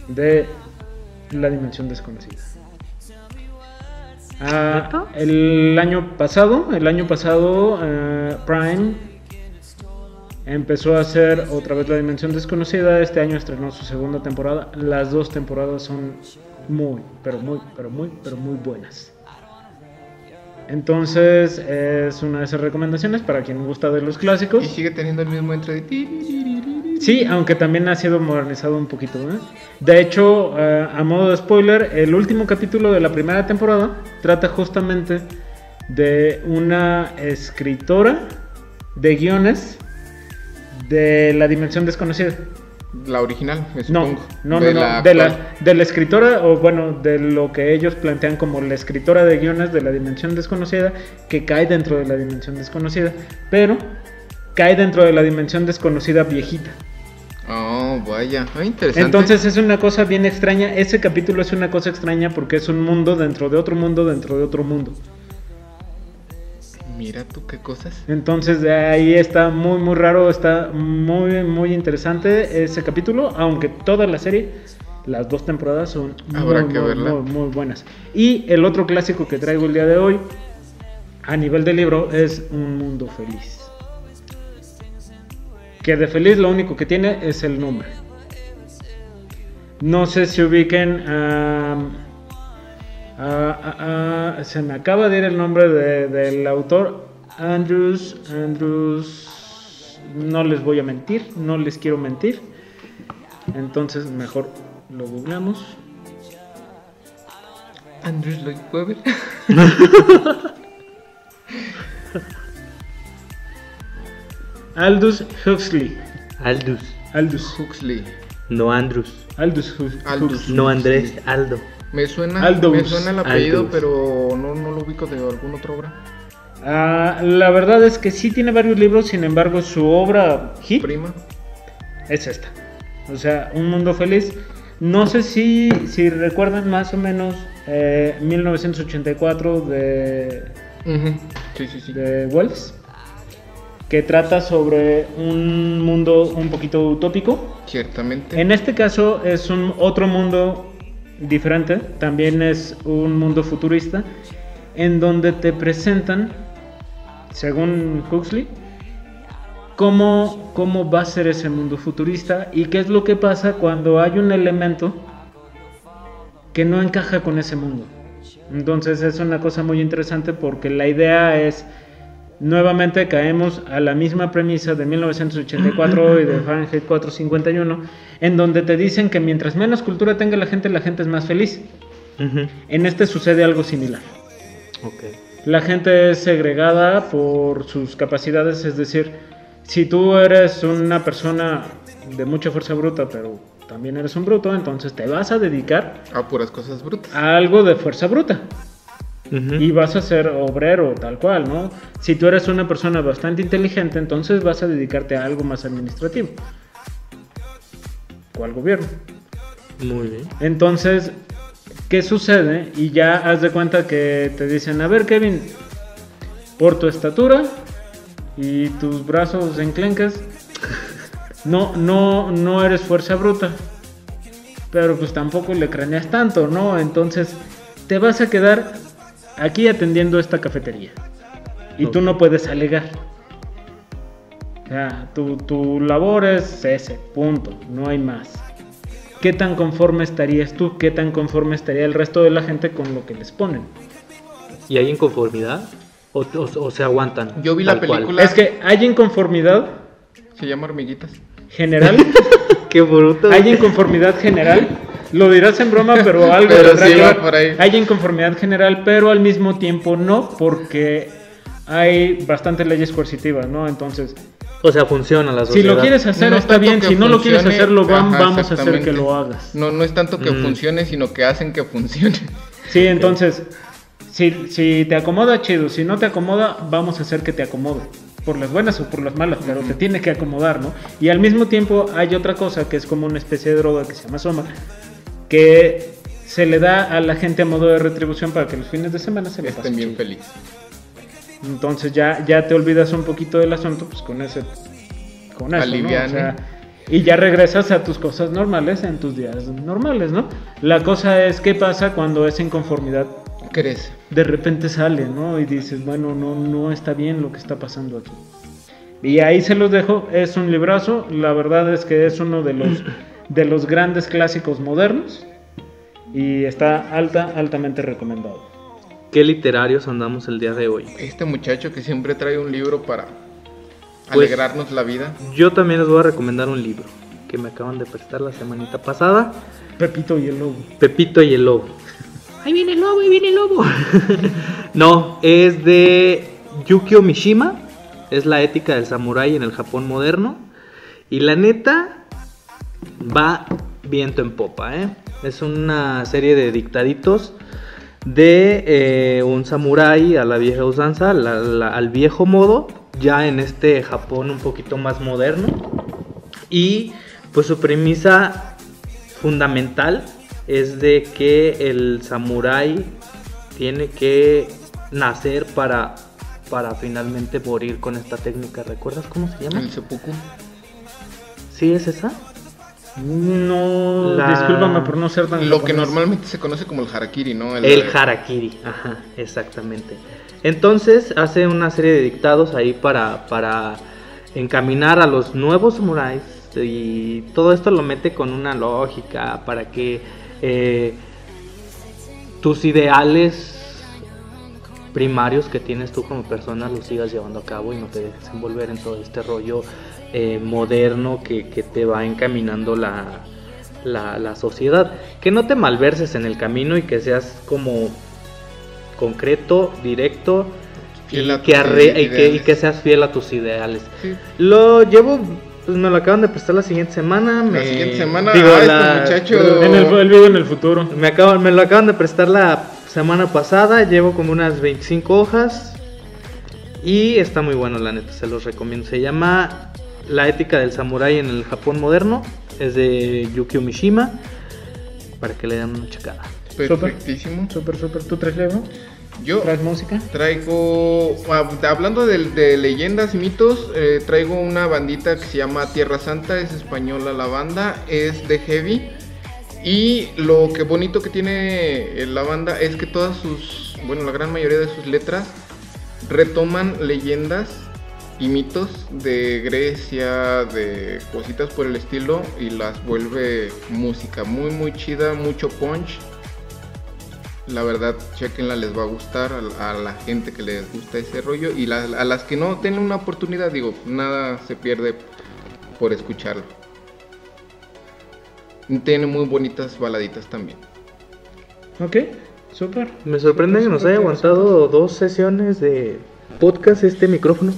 Speaker 1: de La Dimensión Desconocida. Ah, el año pasado, el año pasado, eh, Prime empezó a hacer otra vez La Dimensión Desconocida. Este año estrenó su segunda temporada. Las dos temporadas son muy, pero muy, pero muy, pero muy buenas. Entonces es una de esas recomendaciones para quien gusta de los clásicos.
Speaker 3: Y sigue teniendo el mismo intro de ti.
Speaker 1: Sí, aunque también ha sido modernizado un poquito. ¿eh? De hecho, eh, a modo de spoiler, el último capítulo de la primera temporada trata justamente de una escritora de guiones de la dimensión desconocida.
Speaker 3: La original, me
Speaker 1: No,
Speaker 3: supongo.
Speaker 1: no, no,
Speaker 3: De
Speaker 1: no,
Speaker 3: la
Speaker 1: de, la,
Speaker 3: actual.
Speaker 1: de la escritora, o bueno, de lo que ellos plantean como la escritora de guiones de la dimensión desconocida, que cae dentro de la dimensión desconocida, pero cae dentro de la dimensión desconocida viejita.
Speaker 3: Oh, vaya. Ah, interesante.
Speaker 1: Entonces es una cosa bien extraña. Ese capítulo es una cosa extraña porque es un mundo dentro de otro mundo dentro de otro mundo.
Speaker 3: Mira tú qué cosas.
Speaker 1: Entonces de ahí está muy muy raro, está muy muy interesante ese capítulo, aunque toda la serie, las dos temporadas son
Speaker 3: Habrá
Speaker 1: muy,
Speaker 3: que
Speaker 1: muy,
Speaker 3: verla.
Speaker 1: muy, muy buenas. Y el otro clásico que traigo el día de hoy, a nivel de libro, es Un Mundo Feliz. Que de feliz lo único que tiene es el nombre. No sé si ubiquen a... Se me acaba de ir el nombre de- del autor. Andrews. Andrews. No les voy a mentir. No les quiero mentir. Entonces mejor lo googleamos.
Speaker 3: Andrews Lloyd Webber.
Speaker 1: Aldous Huxley.
Speaker 2: Aldous.
Speaker 1: Aldous.
Speaker 3: Huxley.
Speaker 2: No Andrews.
Speaker 1: Aldous Hux-
Speaker 3: Aldous.
Speaker 1: Huxley.
Speaker 2: No Andrés. Aldo.
Speaker 3: Me suena,
Speaker 1: Aldous.
Speaker 3: me suena el apellido,
Speaker 2: Aldous.
Speaker 3: pero no, no lo ubico de alguna otra obra.
Speaker 1: Ah, la verdad es que sí tiene varios libros, sin embargo su obra hit
Speaker 3: Prima.
Speaker 1: es esta. O sea, Un Mundo Feliz. No sé si, si recuerdan más o menos eh, 1984 de,
Speaker 3: Ujú. Sí, sí, sí.
Speaker 1: de Wells, que trata sobre un mundo un poquito utópico.
Speaker 3: Ciertamente.
Speaker 1: En este caso es un otro mundo diferente, también es un mundo futurista, en donde te presentan, según Huxley, cómo, cómo va a ser ese mundo futurista y qué es lo que pasa cuando hay un elemento que no encaja con ese mundo. Entonces es una cosa muy interesante porque la idea es nuevamente caemos a la misma premisa de 1984 y de Fahrenheit 451, en donde te dicen que mientras menos cultura tenga la gente, la gente es más feliz. En este sucede algo similar. La gente es segregada por sus capacidades, es decir, si tú eres una persona de mucha fuerza bruta, pero también eres un bruto, entonces te vas a dedicar
Speaker 3: A puras cosas brutas.
Speaker 1: a algo de fuerza bruta Y vas a ser obrero tal cual, ¿no? Si tú eres una persona bastante inteligente, entonces vas a dedicarte a algo más administrativo o al gobierno.
Speaker 2: Muy bien.
Speaker 1: Entonces, ¿qué sucede? Y ya haz de cuenta que te dicen, a ver Kevin, por tu estatura y tus brazos enclencas, no, no, no eres fuerza bruta. Pero pues tampoco le craneas tanto, ¿no? Entonces, te vas a quedar aquí atendiendo esta cafetería. Y tú no puedes alegar. O sea, tu, tu labor es ese, punto, no hay más. ¿Qué tan conforme estarías tú? ¿Qué tan conforme estaría el resto de la gente con lo que les ponen?
Speaker 2: ¿Y hay inconformidad? ¿O, o- o se aguantan?
Speaker 3: Yo vi la
Speaker 2: cual?
Speaker 3: película.
Speaker 1: Es que hay inconformidad
Speaker 3: Se llama Hormiguitas.
Speaker 1: general,
Speaker 2: Qué bruto.
Speaker 1: hay inconformidad general, lo dirás en broma, pero algo
Speaker 3: Pero sí
Speaker 1: que
Speaker 3: va
Speaker 1: ver.
Speaker 3: por ahí.
Speaker 1: Hay inconformidad general, pero al mismo tiempo no, porque hay bastantes leyes coercitivas, ¿no? Entonces,
Speaker 2: O sea, funciona la
Speaker 1: si
Speaker 2: sociedad.
Speaker 1: lo quieres hacer
Speaker 3: No
Speaker 1: está bien, si no lo quieres hacer, lo
Speaker 3: ajá,
Speaker 1: vamos a hacer que lo hagas.
Speaker 3: No, no es tanto que
Speaker 2: Mm.
Speaker 3: funcione, sino que hacen que funcione.
Speaker 1: Sí, entonces, si, si te acomoda, chido. Si no te acomoda, vamos a hacer que te acomode. Por las buenas o por las malas, pero te tiene que acomodar, ¿no? Y al mismo tiempo hay otra cosa que es como una especie de droga que se llama soma, que se le da a la gente a modo de retribución para que los fines de semana se le
Speaker 3: Estén bien
Speaker 1: chido.
Speaker 3: felices.
Speaker 1: Entonces ya, ya te olvidas un poquito del asunto, pues con ese, con eso, ¿no? O sea, y ya regresas a tus cosas normales en tus días normales, ¿no? La cosa es qué pasa cuando esa inconformidad
Speaker 3: Crece.
Speaker 1: de repente sale, ¿no? Y dices, bueno, no, no está bien lo que está pasando aquí. Y ahí se los dejo, es un librazo, la verdad es que es uno de los, de los grandes clásicos modernos y está alta, altamente recomendado.
Speaker 2: ¿Qué literarios andamos el día de hoy?
Speaker 3: Este muchacho que siempre trae un libro para
Speaker 2: Pues-
Speaker 3: alegrarnos la vida.
Speaker 2: Yo también les voy a recomendar un libro que me acaban de prestar la semanita pasada.
Speaker 1: Pepito y el lobo.
Speaker 2: Pepito y el lobo. Ahí viene el lobo, ahí viene el lobo. no, es de Yukio Mishima. Es la ética del samurái en el Japón moderno. Y la neta va viento en popa, ¿eh? Es una serie de dictaditos de eh, un samurái a la vieja usanza, la- la- al viejo modo, ya en este Japón un poquito más moderno. Y pues su premisa fundamental es de que el samurái tiene que nacer para, para finalmente morir con esta técnica. ¿Recuerdas cómo se llama?
Speaker 3: El seppuku.
Speaker 2: ¿Sí es esa?
Speaker 1: No,
Speaker 2: La-
Speaker 1: discúlpame por no ser tan
Speaker 3: Lo que normalmente se conoce como el harakiri, ¿no?
Speaker 2: El harakiri, ajá, exactamente. Entonces hace una serie de dictados ahí para, para encaminar a los nuevos samuráis y todo esto lo mete con una lógica para que eh, tus ideales primarios que tienes tú como persona los sigas llevando a cabo y no te dejes envolver en todo este rollo eh, moderno que, que te va encaminando la, la, la sociedad. Que no te malverses en el camino y que seas como concreto, directo y que,
Speaker 3: tus
Speaker 2: arre- y, que, y
Speaker 3: ideales.
Speaker 2: que seas fiel a tus ideales.
Speaker 3: Sí.
Speaker 2: Lo llevo, pues me lo acaban de prestar la siguiente semana.
Speaker 3: La
Speaker 2: me-
Speaker 3: siguiente semana,
Speaker 2: digo,
Speaker 3: ah, este
Speaker 2: la-
Speaker 3: muchacho-
Speaker 1: En el, el video en el futuro.
Speaker 2: me, acaban, me lo acaban de prestar la semana pasada, llevo como unas 25 hojas y está muy bueno, la neta, se los recomiendo. Se llama La ética del samurái en el Japón moderno, es de Yukio Mishima, para que le den una checada.
Speaker 3: Perfectísimo.
Speaker 1: Súper, súper. ¿Tú traes libro?
Speaker 3: Yo
Speaker 1: ¿Traes música?
Speaker 3: traigo, ah, hablando de, de leyendas y mitos, eh, traigo una bandita que se llama Tierra Santa, es española la banda, es de heavy. Y lo que bonito que tiene eh, la banda es que todas sus, bueno, la gran mayoría de sus letras retoman leyendas y mitos de Grecia, de cositas por el estilo y las vuelve música muy muy chida, mucho punch. La verdad, chequenla, les va a gustar a, a la gente que les gusta ese rollo. Y la- a las que no, tengan una oportunidad. Digo, nada se pierde por escucharlo. Tiene muy bonitas baladitas también.
Speaker 1: Ok, súper.
Speaker 2: Me sorprende que nos haya aguantado dos sesiones de podcast este micrófono.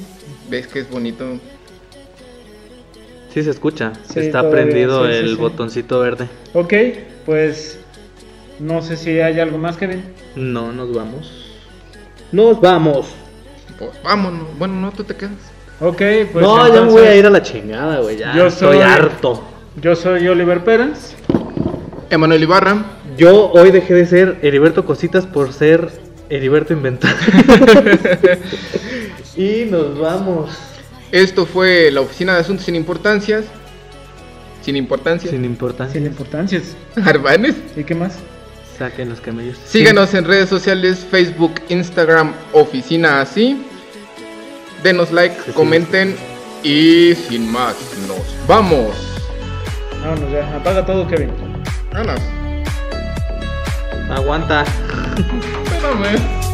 Speaker 3: ¿Ves que es bonito?
Speaker 2: Sí se escucha.
Speaker 1: Sí,
Speaker 2: Está prendido
Speaker 1: sí,
Speaker 2: el
Speaker 1: sí.
Speaker 2: botoncito verde.
Speaker 1: Ok, pues no sé si hay algo más, Kevin.
Speaker 2: No, nos vamos. Nos vamos.
Speaker 3: Pues vámonos. Bueno, no, tú te quedas.
Speaker 1: Ok, pues
Speaker 2: no, ya me voy a ir a la chingada, güey. Ya
Speaker 1: Yo
Speaker 2: estoy
Speaker 1: soy-
Speaker 2: harto.
Speaker 1: Yo soy Oliver Pérez.
Speaker 3: Emanuel Ibarra.
Speaker 2: Yo hoy dejé de ser Heriberto Cositas por ser Heriberto Inventario. y nos vamos.
Speaker 3: Esto fue la Oficina de Asuntos Sin Importancias. Sin importancia.
Speaker 2: Sin importancia.
Speaker 1: Sin importancias.
Speaker 3: Arbanes.
Speaker 1: ¿Y qué más?
Speaker 2: Saquen los camellos.
Speaker 3: Síganos en redes sociales, Facebook, Instagram, Oficina Así. Denos like,
Speaker 2: sí.
Speaker 3: comenten y sin más, nos vamos.
Speaker 1: Vámonos ya. Apaga todo, Kevin.
Speaker 3: Vámonos.
Speaker 2: Aguanta.
Speaker 3: Espérame.